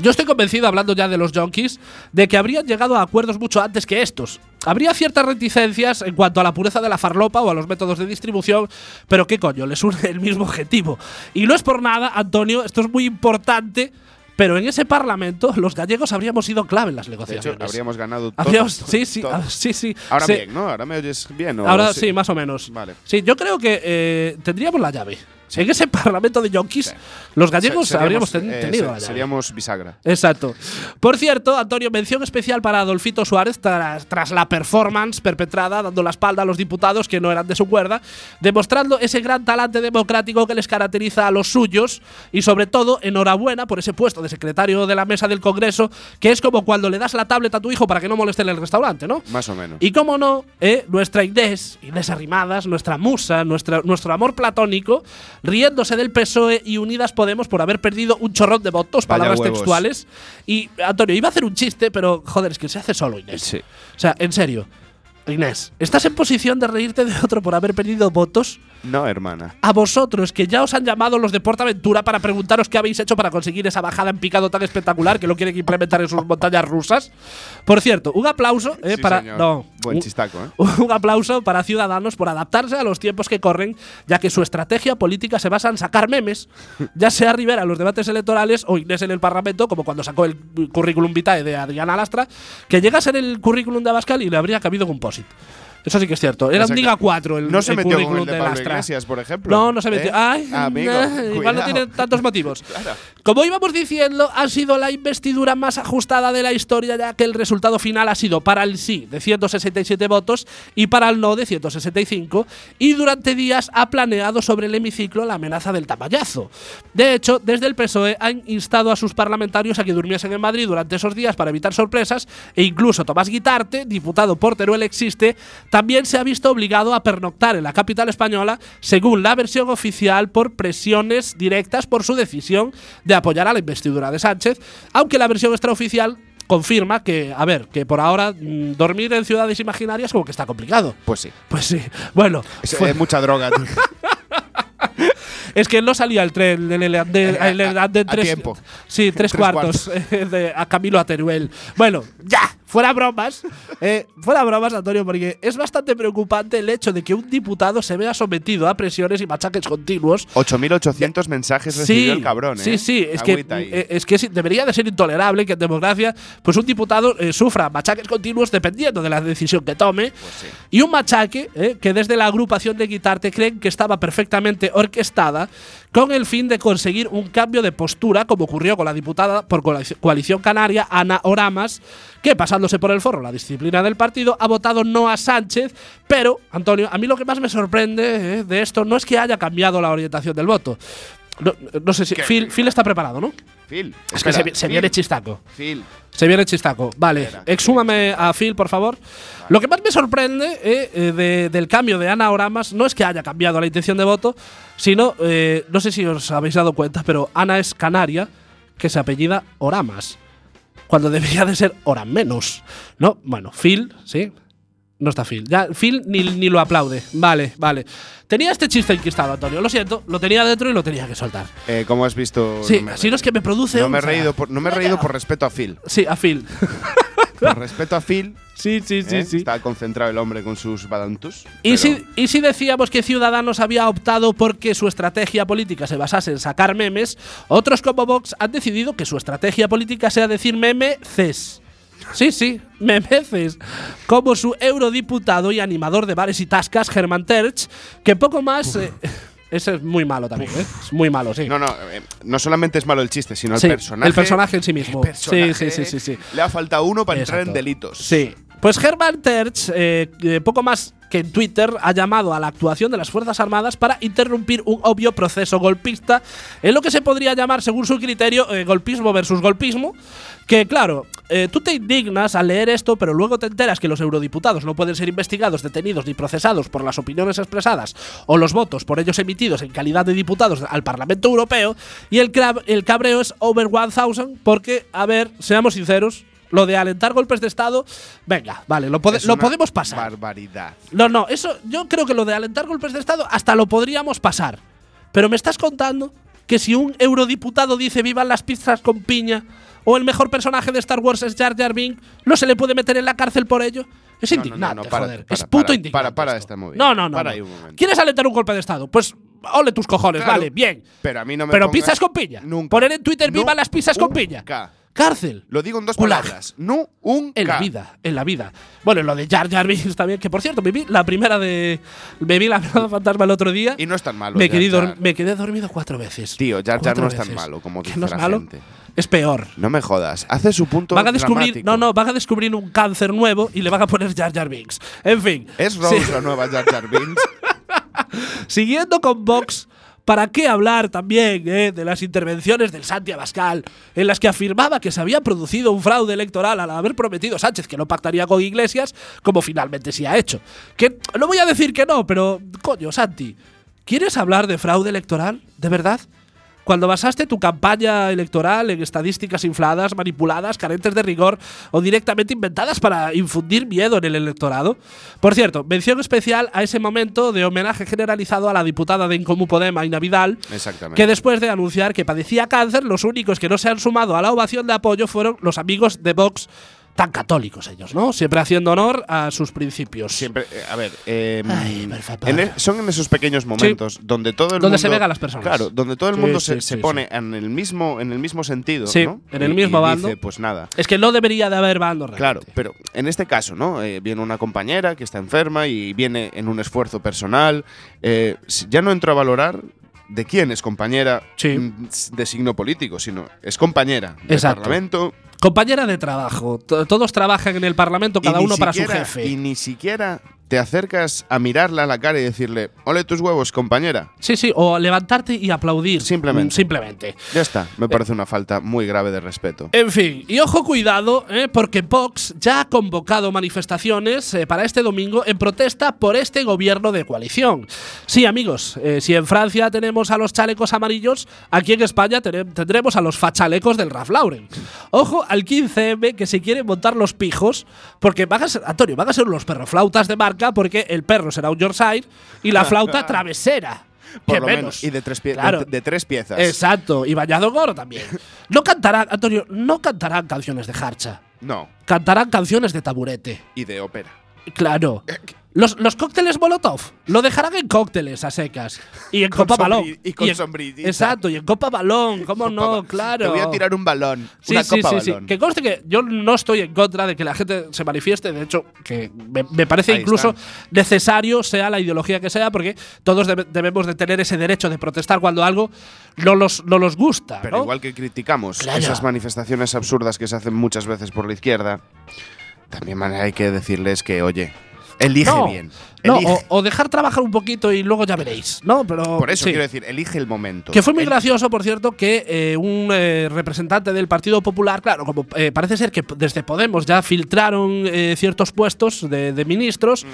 Yo estoy convencido, hablando ya de los junkies, de que habrían llegado a acuerdos mucho antes que estos. Habría ciertas reticencias en cuanto a la pureza de la farlopa o a los métodos de distribución, pero qué coño, les une el mismo objetivo. Y no es por nada, Antonio, esto es muy importante, pero en ese parlamento los gallegos habríamos sido clave en las De negociaciones. hecho, habríamos ganado Habríamos- todos, sí, sí, todos. ah, sí, sí. Ahora Se- bien, ¿no? Ahora me oyes bien. ¿o Ahora sí, más o menos. Vale. Sí, yo creo que eh, tendríamos la llave. En ese parlamento de yonkis, los gallegos Se- habríamos ten- eh, tenido se-. Seríamos bisagra. Exacto. Por cierto, Antonio, mención especial para Adolfito Suárez tras, tras la performance perpetrada dando la espalda a los diputados que no eran de su cuerda, demostrando ese gran talante democrático que les caracteriza a los suyos y sobre todo enhorabuena por ese puesto de secretario de la mesa del Congreso, que es como cuando le das la tablet a tu hijo para que no moleste en el restaurante, ¿no? Más o menos. Y cómo no, eh, nuestra Inés, Inés Arrimadas, nuestra musa, nuestra, nuestro amor platónico, riéndose del PSOE y Unidas Podemos por haber perdido un chorrón de votos, Vaya palabras huevos. textuales. Y Antonio, iba a hacer un chiste, pero joder, es que se hace solo Inés. Sí. O sea, en serio. Inés, ¿estás en posición de reírte de otro por haber perdido votos? No, hermana. A vosotros, que ya os han llamado los de Portaventura para preguntaros qué habéis hecho para conseguir esa bajada en picado tan espectacular que lo quieren implementar en sus montañas rusas. Por cierto, un aplauso eh, Sí, para. señor. No, Buen un- chistaco, ¿eh? un aplauso para Ciudadanos por adaptarse a los tiempos que corren, ya que su estrategia política se basa en sacar memes, ya sea Rivera en los debates electorales o Inés en el Parlamento, como cuando sacó el currículum vitae de Adriana Lastra, que llega a ser el currículum de Abascal y le habría cabido con site. Eso sí que es cierto. Era un Diga 4 el, no se el metió con el de de Pablo. Iglesias, por ejemplo. No, no se metió. ¿Eh? Ay, Amigo, nah, igual no tiene tantos motivos. Como íbamos diciendo, ha sido la investidura más ajustada de la historia, ya que el resultado final ha sido para el sí de 167 votos y para el no de 165, y durante días ha planeado sobre el hemiciclo la amenaza del tamallazo. De hecho, desde el PSOE han instado a sus parlamentarios a que durmiesen en Madrid durante esos días para evitar sorpresas, e incluso Tomás Guitarte, diputado por Teruel Existe, también se ha visto obligado a pernoctar en la capital española, según la versión oficial, por presiones directas por su decisión de apoyar a la investidura de Sánchez, aunque la versión extraoficial confirma que, a ver, que por ahora mm, dormir en ciudades imaginarias como que está complicado. Pues sí. Pues sí. Bueno, Es, fue- mucha droga. es que no salía el tren del el Eleandé en a tres, tiempo. Sí, tres, Tres cuartos de- a Camilo a Teruel. Bueno, ya, fuera bromas. eh, fuera bromas, Antonio, porque es bastante preocupante el hecho de que un diputado se vea sometido a presiones y machaques continuos 8.800 mensajes recibió el cabrón, ¿eh? Sí, sí, es que, ahí. eh, es que sí, debería de ser intolerable que en democracia pues un diputado eh, sufra machaques continuos dependiendo de la decisión que tome Pues sí. y un machaque eh, que desde la agrupación de Guitarte creen que estaba perfectamente orquestada con el fin de conseguir un cambio de postura como ocurrió con la diputada por coalici- coalición canaria Ana Oramas que pasándose por el forro la disciplina del partido ha votado no a Sánchez pero Antonio a mí lo que más me sorprende eh, de esto no es que haya cambiado la orientación del voto no, no sé si. Phil, Phil está preparado, ¿no? Phil. Es que se, vi- se Phil, viene chistaco. Phil. Se viene chistaco. Vale, Espera, exhúmame a Phil, por favor. Lo que más me sorprende eh, eh, de- del cambio de Ana Oramas no es que haya cambiado la intención de voto, sino, eh, no sé si os habéis dado cuenta, pero Ana es canaria que se apellida Oramas, cuando debería de ser Oramenos. ¿No? Bueno, Phil, ¿sí? No está Phil. Ya, Phil ni, ni lo aplaude. Vale, vale. Tenía este chiste enquistado, Antonio. Lo siento, lo tenía dentro y lo tenía que soltar. Eh, como has visto. Sí, he si no es que me produce. No me he reído por, no me he reído por respeto a Phil. Sí, a Phil. Por respeto a Phil. sí, sí, ¿eh? Está concentrado el hombre con sus badantus. ¿Y si, ¿Y si decíamos que Ciudadanos había optado porque su estrategia política se basase en sacar memes? Otros como Vox han decidido que su estrategia política sea decir memeces. Sí, sí, memeces. Como su eurodiputado y animador de bares y tascas, Germán Terch, que poco más. eh, ese es muy malo también, ¿eh? Es muy malo, sí. No, no, eh, no solamente es malo el chiste, sino Sí, el personaje. el personaje en sí mismo. Sí, sí, sí, sí, sí. Le ha faltado uno para entrar en Exacto. delitos. Sí. Pues Hermann Terch, eh, eh, poco más que en Twitter, ha llamado a la actuación de las Fuerzas Armadas para interrumpir un obvio proceso golpista en lo que se podría llamar, según su criterio, eh, golpismo versus golpismo. Que claro, eh, tú te indignas al leer esto, pero luego te enteras que los eurodiputados no pueden ser investigados, detenidos ni procesados por las opiniones expresadas o los votos por ellos emitidos en calidad de diputados al Parlamento Europeo. Y el, el cabreo es over 1000 porque, a ver, seamos sinceros, lo de alentar golpes de Estado, venga, vale, lo, pode- Es lo una podemos pasar. Barbaridad. No, no, eso yo creo que lo de alentar golpes de Estado hasta lo podríamos pasar. Pero me estás contando que si un eurodiputado dice vivan las pizzas con piña o el mejor personaje de Star Wars es Jar Jar Binks, no se le puede meter en la cárcel por ello. Es No, no, no, indignante, no, para, joder. para, es puto para, indignante. para, para esta movida. No, no, no. Para ahí un momento. ¿Quieres alentar un golpe de Estado? Pues ole tus cojones, Claro, vale, bien. Pero a mí no me Pero pizzas con piña. Nunca. Poner en Twitter vivan las pizzas con piña. Cárcel. Lo digo en dos palabras. No un En la vida, en la vida. Bueno, lo de Jar Jar Binks también, que por cierto, me vi la primera de. Me vi la amenaza fantasma el otro día. Y no es tan malo. me, Jar quedé Jar. me quedé dormido cuatro veces. Tío, Jar Jar no es tan malo como ¿Que dice no es la malo? gente. Es peor. No me jodas. Hace su punto Van a descubrir, dramático. no, no, van a descubrir un cáncer nuevo y le van a poner Jar Jar Binks. En fin. ¿Es Rose sí. la nueva Jar Jar Binks? Siguiendo con Vox, ¿para qué hablar también eh, de las intervenciones del Santi Abascal, en las que afirmaba que se había producido un fraude electoral al haber prometido Sánchez que no pactaría con Iglesias, como finalmente sí ha hecho? Que no voy a decir que no, pero coño, Santi, ¿quieres hablar de fraude electoral? ¿De verdad? Cuando basaste tu campaña electoral en estadísticas infladas, manipuladas, carentes de rigor o directamente inventadas para infundir miedo en el electorado. Por cierto, mención especial a ese momento de homenaje generalizado a la diputada de Incomú Podema, Ina Vidal, Exactamente. que después de anunciar que padecía cáncer, los únicos que no se han sumado a la ovación de apoyo fueron los amigos de Vox, tan católicos ellos, ¿no? Siempre haciendo honor a sus principios. Siempre, eh, a ver, eh, Ay, en e- son en esos pequeños momentos donde todo el Donde mundo se ven a las personas. Claro, donde todo el Sí, mundo sí, se, se pone en el mismo en el mismo sentido, ¿no? en el Y- mismo y bando. Dice, pues nada. Es que no debería de haber bando Claro, realmente. pero en este caso, ¿no? Eh, viene una compañera que está enferma y viene en un esfuerzo personal. eh, ya no entro a valorar de quién es compañera Sí. mm, de signo político, sino es compañera del Exacto. Parlamento. Compañera de trabajo. Todos trabajan en el Parlamento, cada uno para su jefe. Y ni siquiera te acercas a mirarla a la cara y decirle, ole tus huevos, compañera. Sí, sí, o levantarte y aplaudir. Simplemente. Simplemente. Ya está, me parece una falta muy grave de respeto. En fin, y ojo cuidado, eh, porque Vox ya ha convocado manifestaciones eh, para este domingo en protesta por este gobierno de coalición. Sí, amigos, eh, si en Francia tenemos a los chalecos amarillos, aquí en España tendremos a los fachalecos del Ralph Lauren. Ojo al 15M que se quieren montar los pijos, porque van a ser, Antonio, van a ser los perroflautas de marca, porque el perro será un Yorkshire y la flauta travesera. Por que lo menos. Y de tres, Claro. de, de tres piezas. Exacto, y bañado en oro también. No cantarán, Antonio, no cantarán canciones de harcha. No, Cantarán canciones de taburete. y de ópera. Claro. Los, los cócteles Molotov lo dejarán en cócteles a secas. Y en Con copa balón. y con en- sombrillita. Exacto, y en copa balón. ¿Cómo Copa no? Claro. Te voy a tirar un balón. Sí, una sí, copa sí, sí. balón. Que conste que yo no estoy en contra de que la gente se manifieste. De hecho, que me, me parece Ahí incluso necesario, sea la ideología que sea, porque todos debe- debemos de tener ese derecho de protestar cuando algo no los, no los gusta. Pero ¿no? igual que criticamos Claro. esas manifestaciones absurdas que se hacen muchas veces por la izquierda, también hay que decirles que, oye, elige no, bien. no, o, o dejar trabajar un poquito y luego ya veréis. No, pero. por eso sí. quiero decir, elige el momento. Que fue muy El- gracioso, por cierto, que eh, un eh, representante del Partido Popular, claro, como eh, parece ser que desde Podemos ya filtraron ciertos puestos de, de ministros,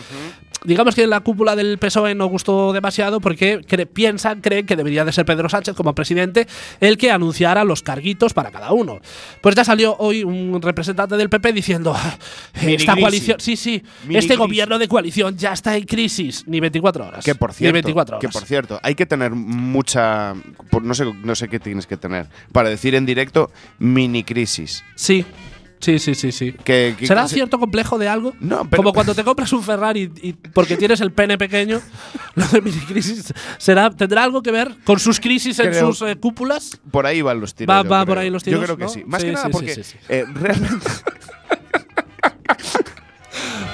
digamos que la cúpula del PSOE no gustó demasiado porque cre- piensan, creen que debería de ser Pedro Sánchez como presidente el que anunciara los carguitos para cada uno. Pues ya salió hoy un representante del PP diciendo, "Ah, Mini esta crisis. coalición, sí, sí, Mini este crisis. gobierno de coalición ya está en crisis, ni 24 horas. Que por Ni cierto, 24 que horas. por cierto, hay que tener mucha, no sé, no sé qué tienes que tener para decir en directo mini crisis. Sí, sí, sí, sí, sí. Que, que- ¿Será que cierto complejo de algo? No, pero- Como cuando te compras un Ferrari y, porque tienes el pene pequeño, lo de mini crisis, ¿será, ¿tendrá algo que ver con sus crisis en Creo- sus eh, cúpulas? Por ahí van los tiros. Va- yo va creo. por ahí los tiros, Yo creo que ¿no? sí. Más Sí, que nada sí, porque sí, eh, realmente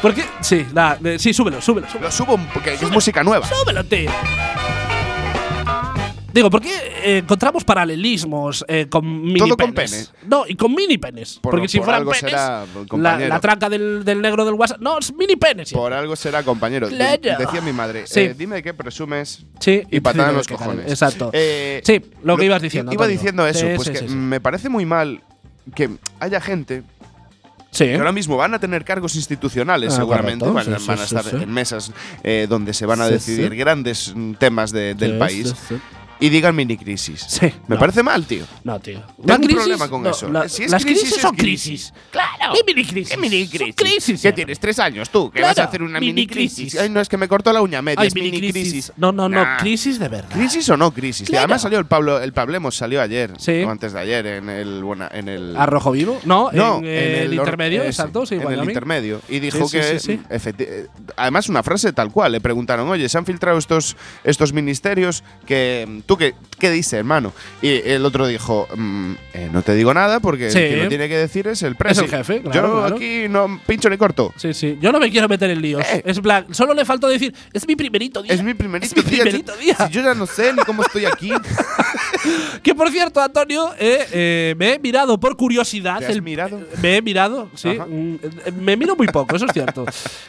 Porque, sí, eh, sí, súbelo, súbelo, súbelo. lo subo porque es música nueva. Súbelo, tío. Digo, ¿por qué eh, encontramos paralelismos eh, con mini Todo con penes? pene. No, y con mini penes. Por- porque si por fueran algo penes, será, la, la tranca del, del negro del WhatsApp. No, es mini penes. sí. Por algo será, compañero. De- Claro. decía mi madre, Sí. eh, dime de qué presumes Sí, y patada en los que cojones. Exacto. Eh, sí, lo que ibas diciendo. Iba Antonio. diciendo eso, Sí, pues que me parece muy mal que haya gente Sí. que ahora mismo van a tener cargos institucionales Ah, seguramente, correcto, van, sí, van a estar sí. en mesas eh, donde se van a decidir grandes temas de- del país. Y digan mini crisis. Sí, Me no. parece mal, tío. No, tío. Tengo un problema con eso. la- Si es las crisis, son crisis. crisis. Claro. ¿Qué mini crisis? ¿Qué mini crisis? crisis. ¿Qué tienes? ¿Tres años tú? ¿Que Claro, vas a hacer una mini, mini crisis? Ay, no, es que me cortó la uña media. Ay, es mini crisis. No, no, no. Nah. Crisis de verdad. ¿Crisis o no crisis? Claro. Además salió el Pablo, el Pablemos salió ayer, Sí. o antes de ayer, en el bueno, en el ¿Arrojo vivo? No, no, en, eh, el, intermedio, exacto. Sí, en el intermedio. Y dijo que. sí, sí. efecti- eh, además, una frase tal cual. Le preguntaron, oye, se han filtrado estos, estos ministerios. que ¿Tú qué, qué dices, hermano? Y el otro dijo, "Mm, eh, no te digo nada porque Sí. el que lo tiene que decir es el presidente. jefe, claro, Yo claro. aquí no pincho ni corto. Sí, sí. Yo no me quiero meter en líos. Eh. Es plan, solo le faltó decir, es mi primerito día. Es mi primerito, Es mi día. primerito Yo- día. si yo ya no sé ni cómo estoy aquí. Que por cierto, Antonio, eh, me he mirado por curiosidad. ¿Te has mirado? Me he mirado, sí. Ajá. Me miro muy poco, eso es cierto.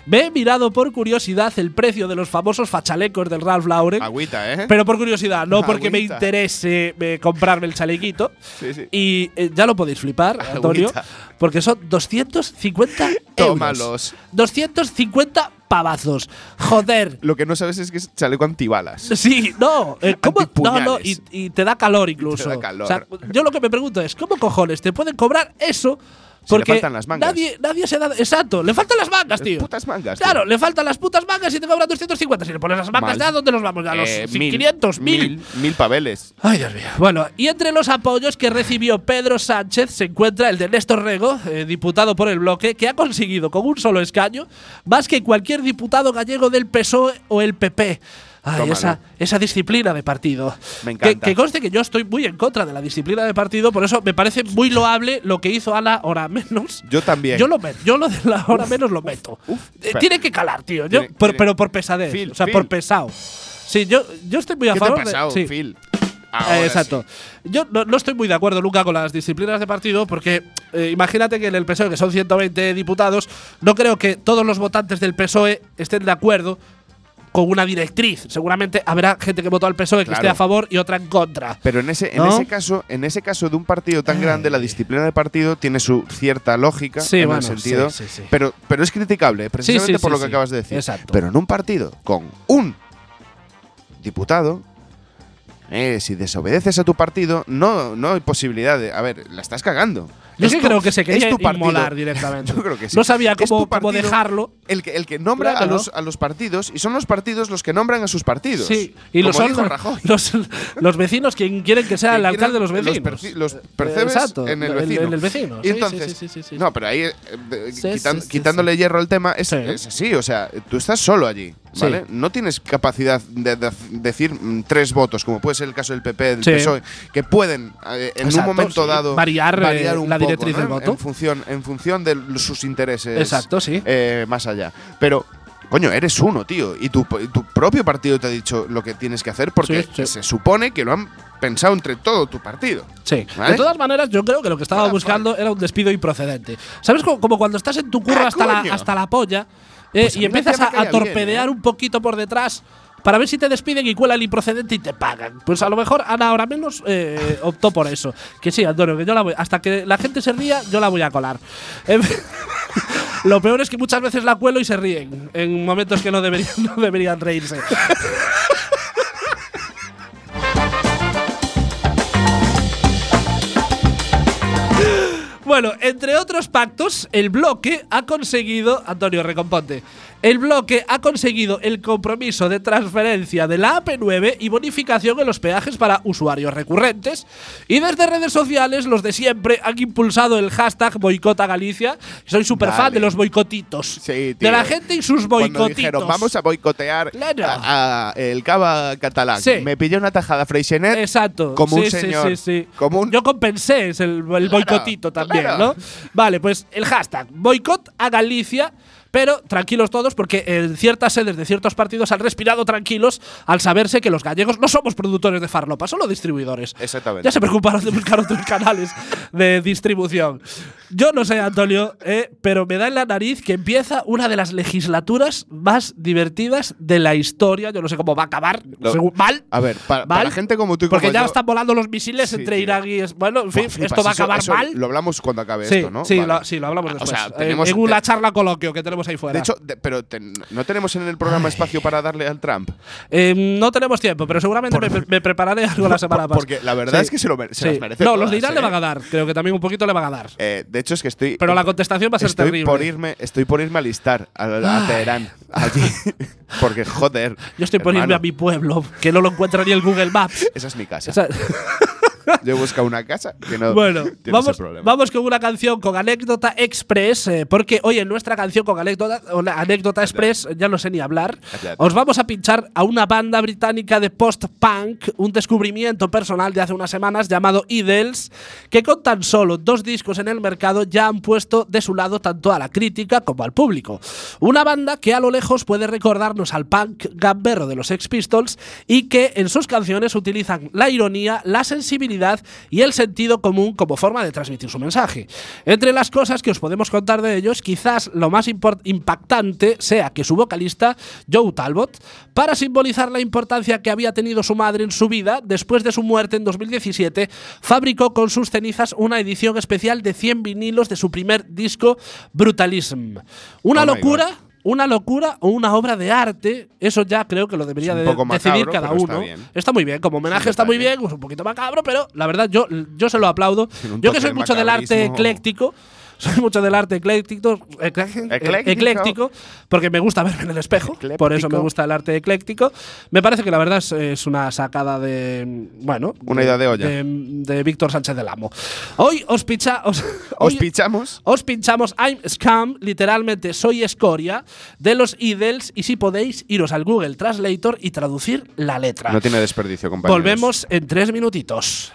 me he mirado por curiosidad el precio de los famosos fachalecos del Ralph Lauren. Agüita, ¿eh? Pero por curiosidad, no porque me interese eh, comprarme el chalequito. Sí, sí. Y eh, ya lo podéis flipar, Antonio, Agüita. porque son 250 euros. Tómalos. 250 pavazos. Joder. Lo que no sabes es que es chaleco antibalas. Sí, no, eh, ¿cómo? No, no, y, Antipuñales. y te da calor incluso. Te da calor. O sea, yo lo que me pregunto es, ¿cómo cojones te pueden cobrar eso? Si le Porque faltan las mangas. Nadie, nadie se da. Exacto, le faltan las mangas, Las tío. putas mangas, tío. Claro, le faltan las putas mangas y te cobran 250. Si le pones las mangas, Mal. ¿ya dónde nos vamos? ¿A los Eh, 500, 1000? mil, mil paveles. Ay, Dios mío. Bueno, y entre los apoyos que recibió Pedro Sánchez se encuentra el de Néstor Rego, eh, diputado por el bloque, que ha conseguido con un solo escaño más que cualquier diputado gallego del PSOE o el PP. Ay, Tómalo. esa, esa disciplina de partido. Me encanta. que conste que yo estoy muy en contra de la disciplina de partido, por eso me parece muy loable lo que hizo Ana hora menos. Yo también. Yo lo meto, yo lo de la hora menos lo meto. Eh, tiene que calar, tío. Yo- por- pero por pesadez. Phil, o sea, Phil. por pesado. Sí, yo, yo estoy muy a ¿Qué te ha favor pasado, de. sí. Phil? Eh, exacto. Yo no, no estoy muy de acuerdo nunca con las disciplinas de partido porque eh, imagínate que en el PSOE, que son 120 diputados, no creo que todos los votantes del PSOE estén de acuerdo con una directriz. Seguramente habrá gente que votó al PSOE que Claro. esté a favor y otra en contra. Pero en ese, en ese caso, en ese caso de un partido tan grande, la disciplina de partido tiene su cierta lógica Sí, en bueno, el sentido. sí, sí, sí. Pero, pero es criticable, precisamente por lo que acabas de decir. Exacto. Pero en un partido con un diputado, eh, si desobedeces a tu partido, no, no hay posibilidad de. A ver, la estás cagando. Yo Es tu- creo que se quería inmolar directamente. Yo creo que sí. No sabía cómo, cómo dejarlo. El que, el que nombra a Claro. los, a los partidos y son los partidos los que nombran a sus partidos. Sí, y los, son los, los, vecinos quien quieren que sea que el alcalde de los vecinos. Los, percebes Exacto, en el vecino. en el vecino, Y entonces, sí, sí, no, pero ahí, eh, quitan- quitándole hierro al tema, es, es así. O sea, tú estás solo allí, No tienes capacidad de, de decir mm, tres votos, como puede ser el caso del PP, del Sí. PSOE, que pueden eh, en Exacto, un momento sí. dado Variar, eh, un la poco, directriz ¿no? del voto. En función, en función de sus intereses Exacto, sí. eh, más allá. Pero. Coño, eres uno, tío. Y tu, tu propio partido te ha dicho lo que tienes que hacer porque Sí, sí. se supone que lo han pensado entre todo tu partido. Sí. ¿Vale? De todas maneras, yo creo que lo que estaba buscando era un despido improcedente. ¿Sabes? Como, cuando estás en tu curro Ah, hasta, la, hasta la polla eh, Pues y empiezas a, bien, torpedear ¿eh? un poquito por detrás para ver si te despiden y cuela el improcedente y te pagan. Pues a lo mejor Ana ahora menos eh, optó por eso. Que sí, Antonio, que yo la voy. Hasta que la gente se ría, yo la voy a colar. Eh, lo peor es que muchas veces la cuelo y se ríen en momentos que no deberían, no deberían reírse. Bueno, entre otros pactos, el bloque ha conseguido, Antonio Recomponte, el bloque ha conseguido el compromiso de transferencia de la AP9 y bonificación en los peajes para usuarios recurrentes. Y desde redes sociales, los de siempre han impulsado el hashtag boicota Galicia. Soy súper fan de los boicotitos. Sí, tío. de la gente y sus Cuando boicotitos. dijeron, vamos a boicotear a, a el cava catalán. Sí. Me pilló una tajada Freixenet. Exacto. Como Sí, un señor. sí. Como un, Yo compensé el, el boicotito también, claro. ¿no? Vale, pues el hashtag boicot a Galicia. Pero tranquilos todos, porque en ciertas sedes de ciertos partidos han respirado tranquilos al saberse que los gallegos no somos productores de farlopa, solo distribuidores. Exactamente. Ya se preocuparon de buscar otros canales de distribución. Yo no sé, Antonio, eh, pero me da en la nariz que empieza una de las legislaturas más divertidas de la historia. Yo no sé cómo va a acabar. Según- mal. A ver, para, para ¿Mal? gente como tú y Porque como ya yo- están volando los misiles Sí, entre. Irak y. Bueno, en fin, flipas, esto va a acabar eso mal. Lo hablamos cuando acabe Sí, esto, ¿no? sí, Vale. lo, sí, lo hablamos O después. sea, Eh, tenemos- en una charla coloquio que tenemos ahí fuera. De hecho, de- pero te- no tenemos en el programa espacio para darle al Trump. Eh, no tenemos tiempo, pero seguramente me, me prepararé algo la semana pasada. Porque la verdad es que se, lo se Sí. las merece. No, todas, los de Irán ¿eh? le van a dar. Creo que también un poquito le van a dar. Eh, de hecho, es que estoy. Pero la contestación va a ser estoy terrible. Por irme, estoy por irme a listar a, a Teherán. Allí. Porque, joder. Yo estoy por irme a mi pueblo, que no lo encuentra ni el Google Maps. Esa es mi casa. Yo he buscado una casa que no Bueno, tiene vamos, ese problema. vamos con una canción con anécdota express, eh, porque hoy en nuestra canción con anécdota, anécdota express, ya no sé ni hablar, os vamos a pinchar a una banda británica de post-punk, un descubrimiento personal de hace unas semanas llamado Idles, que con tan solo dos discos en el mercado ya han puesto de su lado tanto a la crítica como al público. Una banda que a lo lejos puede recordarnos al punk gamberro de los Sex Pistols y que en sus canciones utilizan la ironía, la sensibilidad y el sentido común como forma de transmitir su mensaje. Entre las cosas que os podemos contar de ellos, quizás lo más impactante sea que su vocalista, Joe Talbot, para simbolizar la importancia que había tenido su madre en su vida, después de su muerte en 2017, fabricó con sus cenizas una edición especial de 100 vinilos de su primer disco, Brutalism. Una Oh locura una locura o una obra de arte, eso ya creo que lo debería de decidir cada pero está uno. bien. muy bien, como homenaje Sí, está, está muy bien. bien, es un poquito macabro, pero la verdad yo, yo se lo aplaudo. Yo que soy mucho del arte ecléctico, soy mucho del arte ecléctico, eclé- Ecléctico. ecléctico, porque me gusta verme en el espejo, por eso me gusta el arte ecléctico. Me parece que la verdad es, es una sacada de, bueno, Una idea de olla. de, de Víctor Sánchez del Amo. Hoy os picha, os, Os hoy- pichamos. os pinchamos I'm Scam, literalmente soy escoria, de los Idles y si podéis iros al Google Translator y traducir la letra. No tiene desperdicio, compañeros. Volvemos en tres minutitos.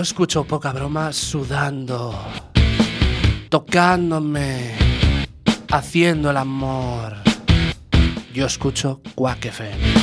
Yo escucho poca broma sudando, tocándome, haciendo el amor. Yo escucho Quack.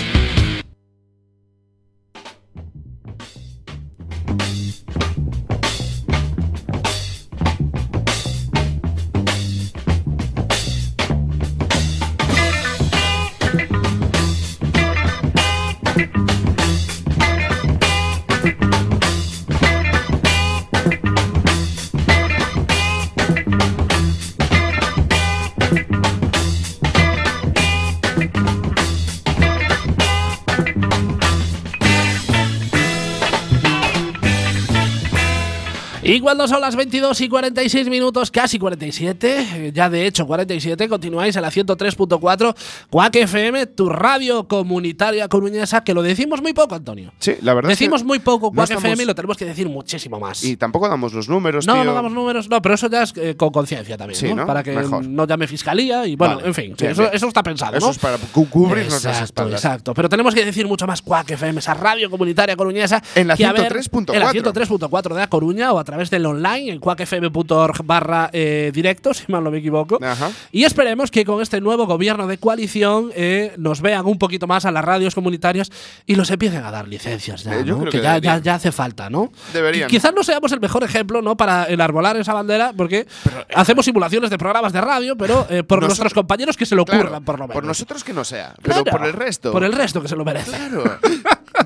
Y cuando son las 22 y 46 minutos, casi 47, eh, ya de hecho 47, continuáis en la 103.4 Quack FM, tu radio comunitaria coruñesa, que lo decimos muy poco, Antonio. Sí, la verdad es que Decimos muy poco no estamos- FM y lo tenemos que decir muchísimo más. Y tampoco damos los números, no, tío. no damos números, no, pero eso ya es eh, con conciencia también, Sí, ¿no? ¿no? Para que Mejor. no llame fiscalía y bueno, Vale, en fin, sí, eso, está pensado, Eso ¿no? es para cu- cubrirnos las Exacto, espaldas. Exacto, pero tenemos que decir mucho más Quack FM, esa radio comunitaria coruñesa. En la que, a ver, 103.4. En la 103.4 de A Coruña o a través del online en quackfm.org barra eh, directo, si mal no me equivoco. Ajá. Y esperemos que con este nuevo gobierno de coalición eh, nos vean un poquito más a las radios comunitarias y los empiecen a dar licencias ya, Eh, yo ¿no? creo que que ya, ya, deberían. ya hace falta, ¿no? Deberían. Qui- Quizás no seamos el mejor ejemplo, ¿no? Para enarbolar esa bandera, porque hacemos simulaciones de programas de radio, pero eh, por nuestros compañeros que se lo Claro, ocurran, por lo menos. por nosotros que no sea, pero Claro, por el resto. Por el resto que se lo merece. Claro.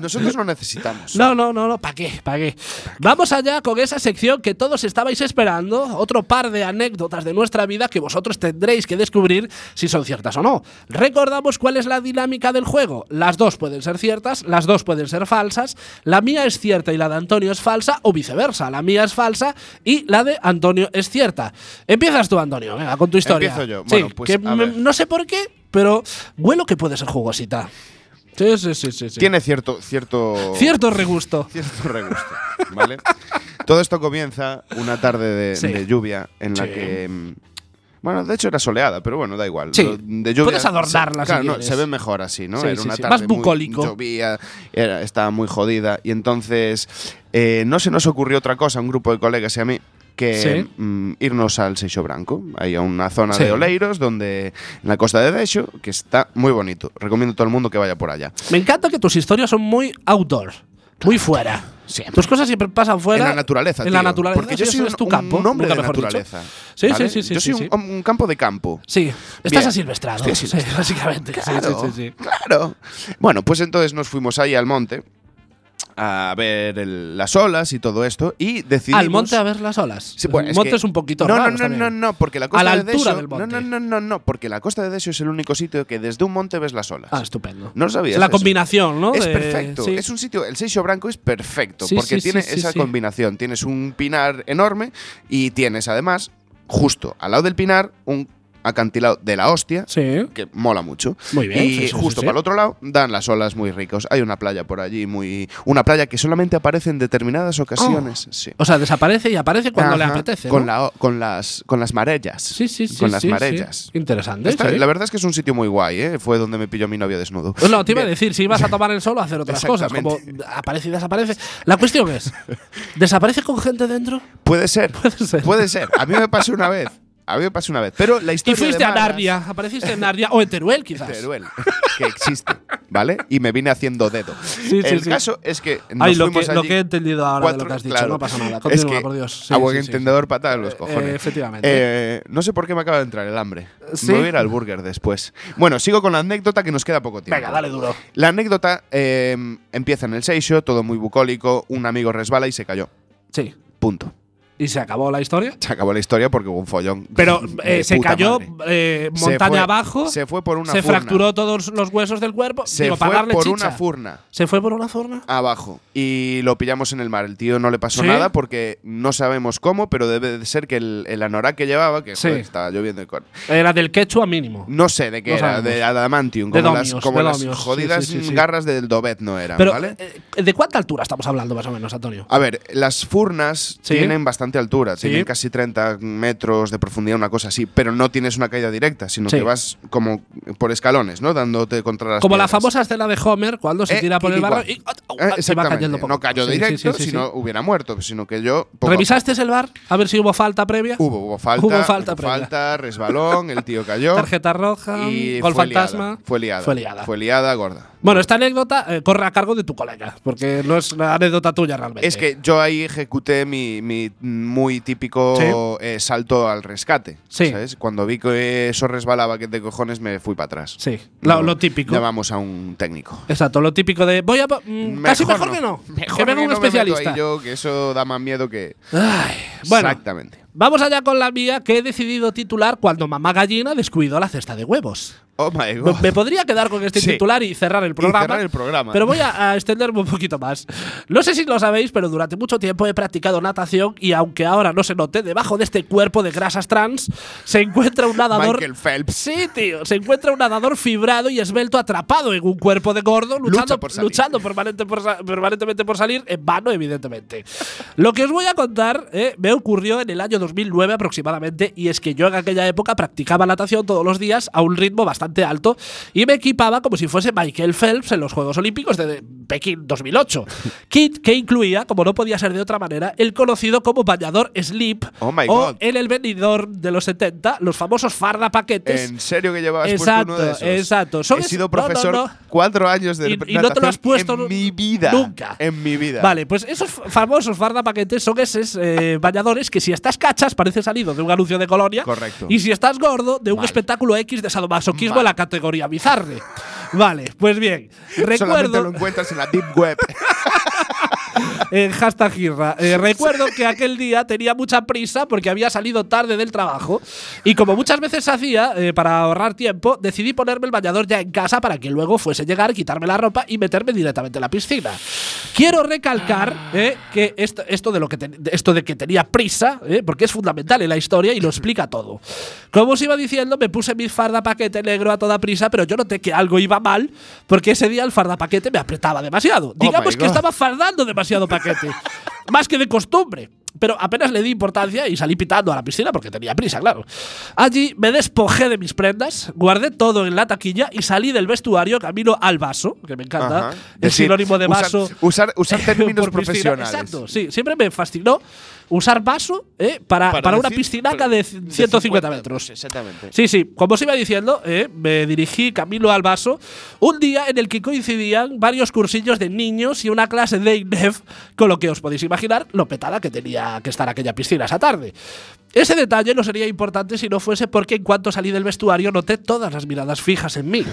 Nosotros no necesitamos. No, no, no, no, ¿para qué? ¿Para qué? Vamos allá con esa sección que todos estabais esperando, otro par de anécdotas de nuestra vida que vosotros tendréis que descubrir si son ciertas o no. Recordamos cuál es la dinámica del juego. Las dos pueden ser ciertas, las dos pueden ser falsas, la mía es cierta y la de Antonio es falsa, o viceversa, la mía es falsa y la de Antonio es cierta. Empiezas tú, Antonio, venga, con tu historia. Empiezo yo. Sí, Bueno, pues, que a me- ver. no sé por qué, pero huelo que puede ser jugosita. Sí, sí, sí, sí. sí. Tiene cierto, cierto, Cierto regusto. cierto regusto, ¿vale? Todo esto comienza una tarde de, Sí. de lluvia en la que bueno, de hecho era soleada, pero bueno, da igual. Sí. Lo De lluvia, Puedes adornarla se, claro, si no, quieres. se ve mejor así, ¿no? Sí, era una sí. tarde Más bucólico. muy llovía, era, estaba muy jodida y entonces eh, no se nos ocurrió otra cosa, a un grupo de colegas y a mí que Sí. mm, irnos al Seixo Branco, a una zona Sí. de Oleiros, donde en la costa de Dexo, que está muy bonito. Recomiendo a todo el mundo que vaya por allá. Me encanta que tus historias son muy outdoor, muy fuera. Tus cosas siempre pasan fuera. en la naturaleza, En la naturaleza. Porque yo soy un, es tu campo. un hombre de naturaleza. Sí, ¿vale? sí, sí, sí. Yo soy sí, un, un campo de campo. Sí, estás asilvestrado. Sí, básicamente. Claro, sí, sí, sí. claro. Bueno, pues entonces nos fuimos ahí al monte a ver el- las olas y todo esto y decidimos Al monte a ver las olas. Sí, bueno, el es monte que- es un poquito no, raro. no, no, no, no, porque la costa A la de Dexo- del monte. No, no, no, no, porque la costa de Dexo es el único sitio que desde un monte ves las olas. Ah, estupendo. No lo sabías. La eso? combinación, ¿no? Es De- perfecto. sí. Es un sitio, el Seixo Branco es perfecto Sí, porque tiene esa combinación. Tienes un pinar enorme y tienes además, justo al lado del pinar, un acantilado de la hostia Sí. que mola mucho. Muy bien, Y sí, sí, sí, justo para el otro lado dan las olas muy ricos. Hay una playa por allí, muy una playa que solamente aparece en determinadas ocasiones. sí. O sea, desaparece y aparece cuando le apetece. Con, ¿no? la, o- con, las, con las marellas. Sí, sí, sí. Con las marellas. Interesante. Sí. La verdad es que es un sitio muy guay, ¿eh? Fue donde me pilló mi novio desnudo. Pues no, te iba a decir, si ibas a tomar el sol o hacer otras cosas, como aparece y desaparece. La cuestión es, ¿desaparece con gente dentro? Puede ser. Puede ser. Puede ser. A mí me pasó una vez. A mí me pasó una vez. Pero la Y historia. fuiste de a Narnia, apareciste en Narnia, o en Teruel quizás. Teruel, que existe, ¿vale? Y me vine haciendo dedo. Sí, el sí. caso es que nos Ay, lo que, lo he entendido ahora de lo que has dicho, claro. no pasa nada. Es Continúa, que por Dios. A buen entendedor patada en los Eh, cojones. efectivamente. Eh, no sé por qué me acaba de entrar el hambre. ¿Sí? Me voy a ir al burger después. Bueno, sigo con la anécdota que nos queda poco tiempo. Venga, dale duro. La anécdota eh, empieza en el Seixo, todo muy bucólico, un amigo resbala y se cayó. Sí. Punto. ¿Y se acabó la historia? Se acabó la historia porque hubo un follón. Pero eh, se cayó eh, Se montaña fue- abajo, Se fue por una se furna. fracturó todos los huesos del cuerpo. Se digo, fue para darle por chicha. una furna. ¿Se fue por una zurna? abajo y lo pillamos en el mar. El tío no le pasó ¿Sí? nada porque no sabemos cómo, pero debe de ser que el, el anorak que llevaba, que Sí. joder, estaba lloviendo. y con- Era del quechua mínimo. No sé de qué No era, sabemos. de adamantium, De como domios, las, como de las domios, sí, jodidas sí, garras del Dobet no eran, Pero, ¿vale? eh, ¿de cuánta altura estamos hablando más o menos, Antonio? A ver, las furnas tienen bastante bastante altura. Sí. Tienen casi 30 metros de profundidad, una cosa así. Pero no tienes una caída directa, sino Sí. que vas como por escalones, ¿no? Dándote contra las Como la famosa escena de Homer cuando se Eh, tira por el barro y, Eh, y va cayendo poco no cayó directo, si no hubiera muerto, sino que yo. ¿Revisaste el bar? A ver si hubo falta previa. Hubo, hubo falta. Hubo falta hubo previa. falta, resbalón, el tío cayó. Tarjeta roja, y gol fue fantasma. Liada, fue liada. Fue liada. Fue liada gorda. Bueno, esta anécdota eh, corre a cargo de tu colega, porque no es una anécdota tuya realmente. Es que yo ahí ejecuté mi, mi muy típico eh, salto al rescate. Sí. ¿sabes? Cuando vi que eso resbalaba que de cojones me fui para atrás. Sí, lo, No, lo típico. Llamamos a un técnico. Exacto, lo típico de voy a mm, casi mejor que no, Mejor que venga un no me especialista. ahí yo, que eso da más miedo que. Ay, bueno, Exactamente. vamos allá con la mía que he decidido titular cuando mamá gallina descuidó la cesta de huevos. Oh my Me, god. me podría quedar con este Sí. titular y cerrar el Y programa. cerrar el programa. Pero voy a, a extenderme un poquito más. No sé si lo sabéis, pero durante mucho tiempo he practicado natación y aunque ahora no se note, debajo de este cuerpo de grasas trans se encuentra un nadador. Michael Phelps. Sí, tío. Se encuentra un nadador fibrado y esbelto atrapado en un cuerpo de gordo, luchando, Lucha por salir. luchando permanente por permanentemente por salir, en vano, evidentemente. Lo que os voy a contar eh, me ocurrió en el año 2009 aproximadamente, y es que yo en aquella época practicaba natación todos los días a un ritmo bastante alto y me equipaba como si fuese Michael Phelps en los Juegos Olímpicos de Pekín 2008. Kit que incluía, como no podía ser de otra manera, el conocido como bañador Sleep Oh my o God. en el venidor de los 70, los famosos farda paquetes. ¿En serio que llevabas Exacto, uno de esos? exacto. Son He sido no, no, profesor no. cuatro años de Y- y no te lo has puesto en mi vida. nunca. En mi vida. Vale, pues esos famosos fardapaquetes son esos eh, bañadores que si estás cachas parece salido de un anuncio de colonia. Correcto. Y si estás gordo, de un Mal. espectáculo X de sadomasoquismo La categoría bizarre. Vale, pues bien. Solamente Recuerdo. lo encuentras en la Deep Web. Eh, hashtag Girra. Eh, recuerdo que aquel día tenía mucha prisa porque había salido tarde del trabajo y como muchas veces hacía, eh, para ahorrar tiempo, decidí ponerme el bañador ya en casa para que luego fuese llegar, quitarme la ropa y meterme directamente en la piscina. Quiero recalcar eh, que esto, esto, de lo que de esto de que tenía prisa, eh, porque es fundamental en la historia y lo explica todo. Como os iba diciendo, me puse mi farda paquete negro a toda prisa, pero yo noté que algo iba mal porque ese día el farda paquete me apretaba demasiado. Digamos Oh my que God. Fardando demasiado paquete. Más que de costumbre. Pero apenas le di importancia y salí pitando a la piscina porque tenía prisa, claro. Allí me despojé de mis prendas, guardé todo en la taquilla y salí del vestuario camino al vaso, que me encanta. Ajá. El Decir, sinónimo de usar- vaso. usar- usar términos por piscina. profesionales. Exacto, sí. Siempre me fascinó usar vaso eh, para, para, una decir- piscinaca de 150 metros. Exactamente. Sí, sí. Como os iba diciendo, eh, me dirigí camino al vaso un día en el que coincidían varios cursillos de niños y una clase de INEF, con lo que os podéis imaginar lo petada que tenía que estar aquella piscina esa tarde. Ese detalle no sería importante si no fuese porque en cuanto salí del vestuario noté todas las miradas fijas en mí.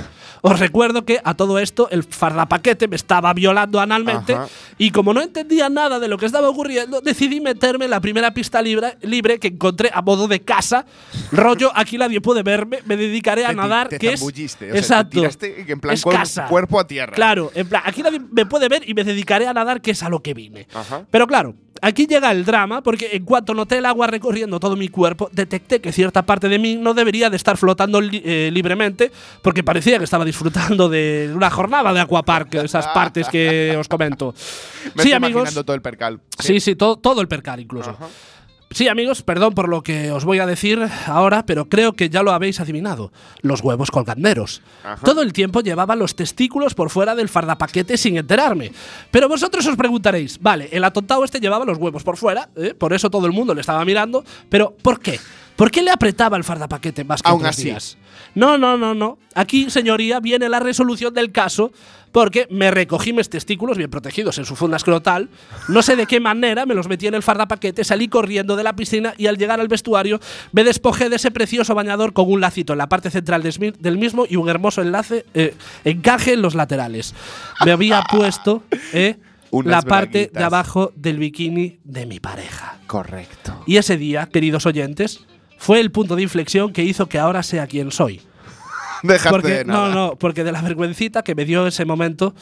Os recuerdo que a todo esto el fardapaquete me estaba violando analmente Ajá. y como no entendía nada de lo que estaba ocurriendo, decidí meterme en la primera pista libre, libre que encontré a modo de casa. Rollo, aquí nadie puede verme, me dedicaré a Te nadar, te que es o sea, te exacto. tiraste en plan es casa. cuerpo a tierra. Claro, en plan, aquí nadie me puede ver y me dedicaré a nadar, que es a lo que vine. Ajá. Pero claro, aquí llega el drama, porque en cuanto noté el agua recorriendo todo mi cuerpo, detecté que cierta parte de mí no debería de estar flotando li- eh, libremente, porque parecía que estaba disfrutando de una jornada de aquapark, esas partes que os comento. Me sí, estoy amigos. imaginando todo el percal. Sí, sí, todo, todo el percal incluso. Sí, amigos, perdón por lo que os voy a decir ahora, pero creo que ya lo habéis adivinado. Los huevos colganderos. Ajá. Todo el tiempo llevaba los testículos por fuera del fardapaquete sin enterarme. Pero vosotros os preguntaréis, vale, el atontado este llevaba los huevos por fuera, ¿eh? por eso todo el mundo le estaba mirando, pero ¿por qué? ¿Por qué le apretaba el fardapaquete más que Aún otros así. días? No, no, no, no. Aquí, señoría, viene la resolución del caso porque me recogí mis testículos bien protegidos en su funda escrotal. No sé de qué manera me los metí en el fardapaquete, salí corriendo de la piscina y al llegar al vestuario me despojé de ese precioso bañador con un lacito en la parte central del mismo y un hermoso enlace, eh, encaje en los laterales. Me había puesto eh, la parte de braguitas. abajo del bikini de mi pareja. Correcto. Y ese día, queridos oyentes, fue el punto de inflexión que hizo que ahora sea quien soy. Porque, de nada. no, no, porque de la vergüencita que me dio ese momento,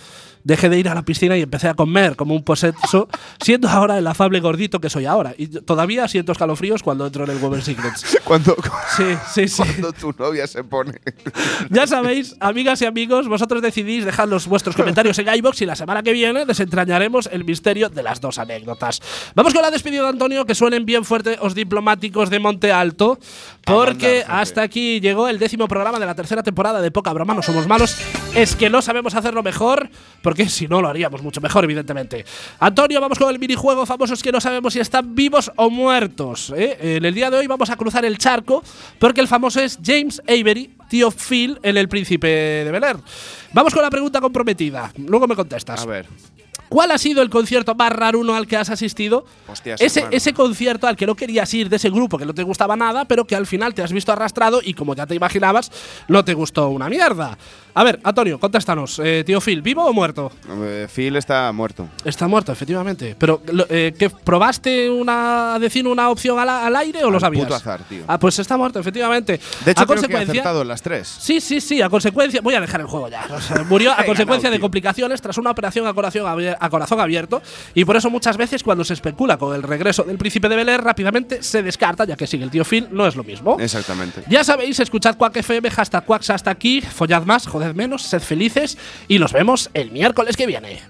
dejé de ir a la piscina y empecé a comer como un poseso, siendo ahora el afable gordito que soy ahora. Y todavía siento escalofríos cuando entro en el Women Secrets. Cuando, Sí, sí, sí. cuando tu novia se pone. Ya sabéis, amigas y amigos, vosotros decidís dejar los vuestros comentarios en iBox y la semana que viene desentrañaremos el misterio de las dos anécdotas. Vamos con la despedida de Antonio, que suenen bien fuerte os diplomáticos de Monte Alto, porque hasta aquí llegó el décimo programa de la tercera temporada de Poca Broma, no somos malos, es que no sabemos hacerlo mejor, porque si no lo haríamos mucho mejor, evidentemente. Antonio, vamos con el minijuego famosos que no sabemos si están vivos o muertos. ¿eh? En el día de hoy vamos a cruzar el charco, porque el famoso es James Avery, tío Phil en El Príncipe de Bel Air. Vamos con la pregunta comprometida. Luego me contestas. A ver. ¿Cuál ha sido el concierto más raruno al que has asistido? Hostias, ese, hermano. ese concierto al que no querías ir de ese grupo que no te gustaba nada, pero que al final te has visto arrastrado y como ya te imaginabas, no te gustó una mierda. A ver, Antonio, contéstanos. Eh, tío Phil, ¿vivo o muerto? Eh, Phil está muerto. Está muerto, efectivamente. Pero, lo- eh, ¿qué, ¿probaste una, decir una opción al, al aire o lo Al sabías? puto azar, tío. Ah, pues está muerto, efectivamente. De hecho, a creo que he consecuencia, acertado en las tres. Sí, sí, sí, a consecuencia. Voy a dejar el juego ya. O sea, murió a consecuencia de complicaciones tras una operación a corazón, abier- a corazón abierto. Y por eso muchas veces cuando se especula con el regreso del príncipe de Bel Air, rápidamente se descarta, ya que sigue el tío Phil, no es lo mismo. Exactamente. Ya sabéis, escuchad Quack FM, hashtag Quacks hasta aquí, follad más, joded menos, sed felices y nos vemos el miércoles que viene.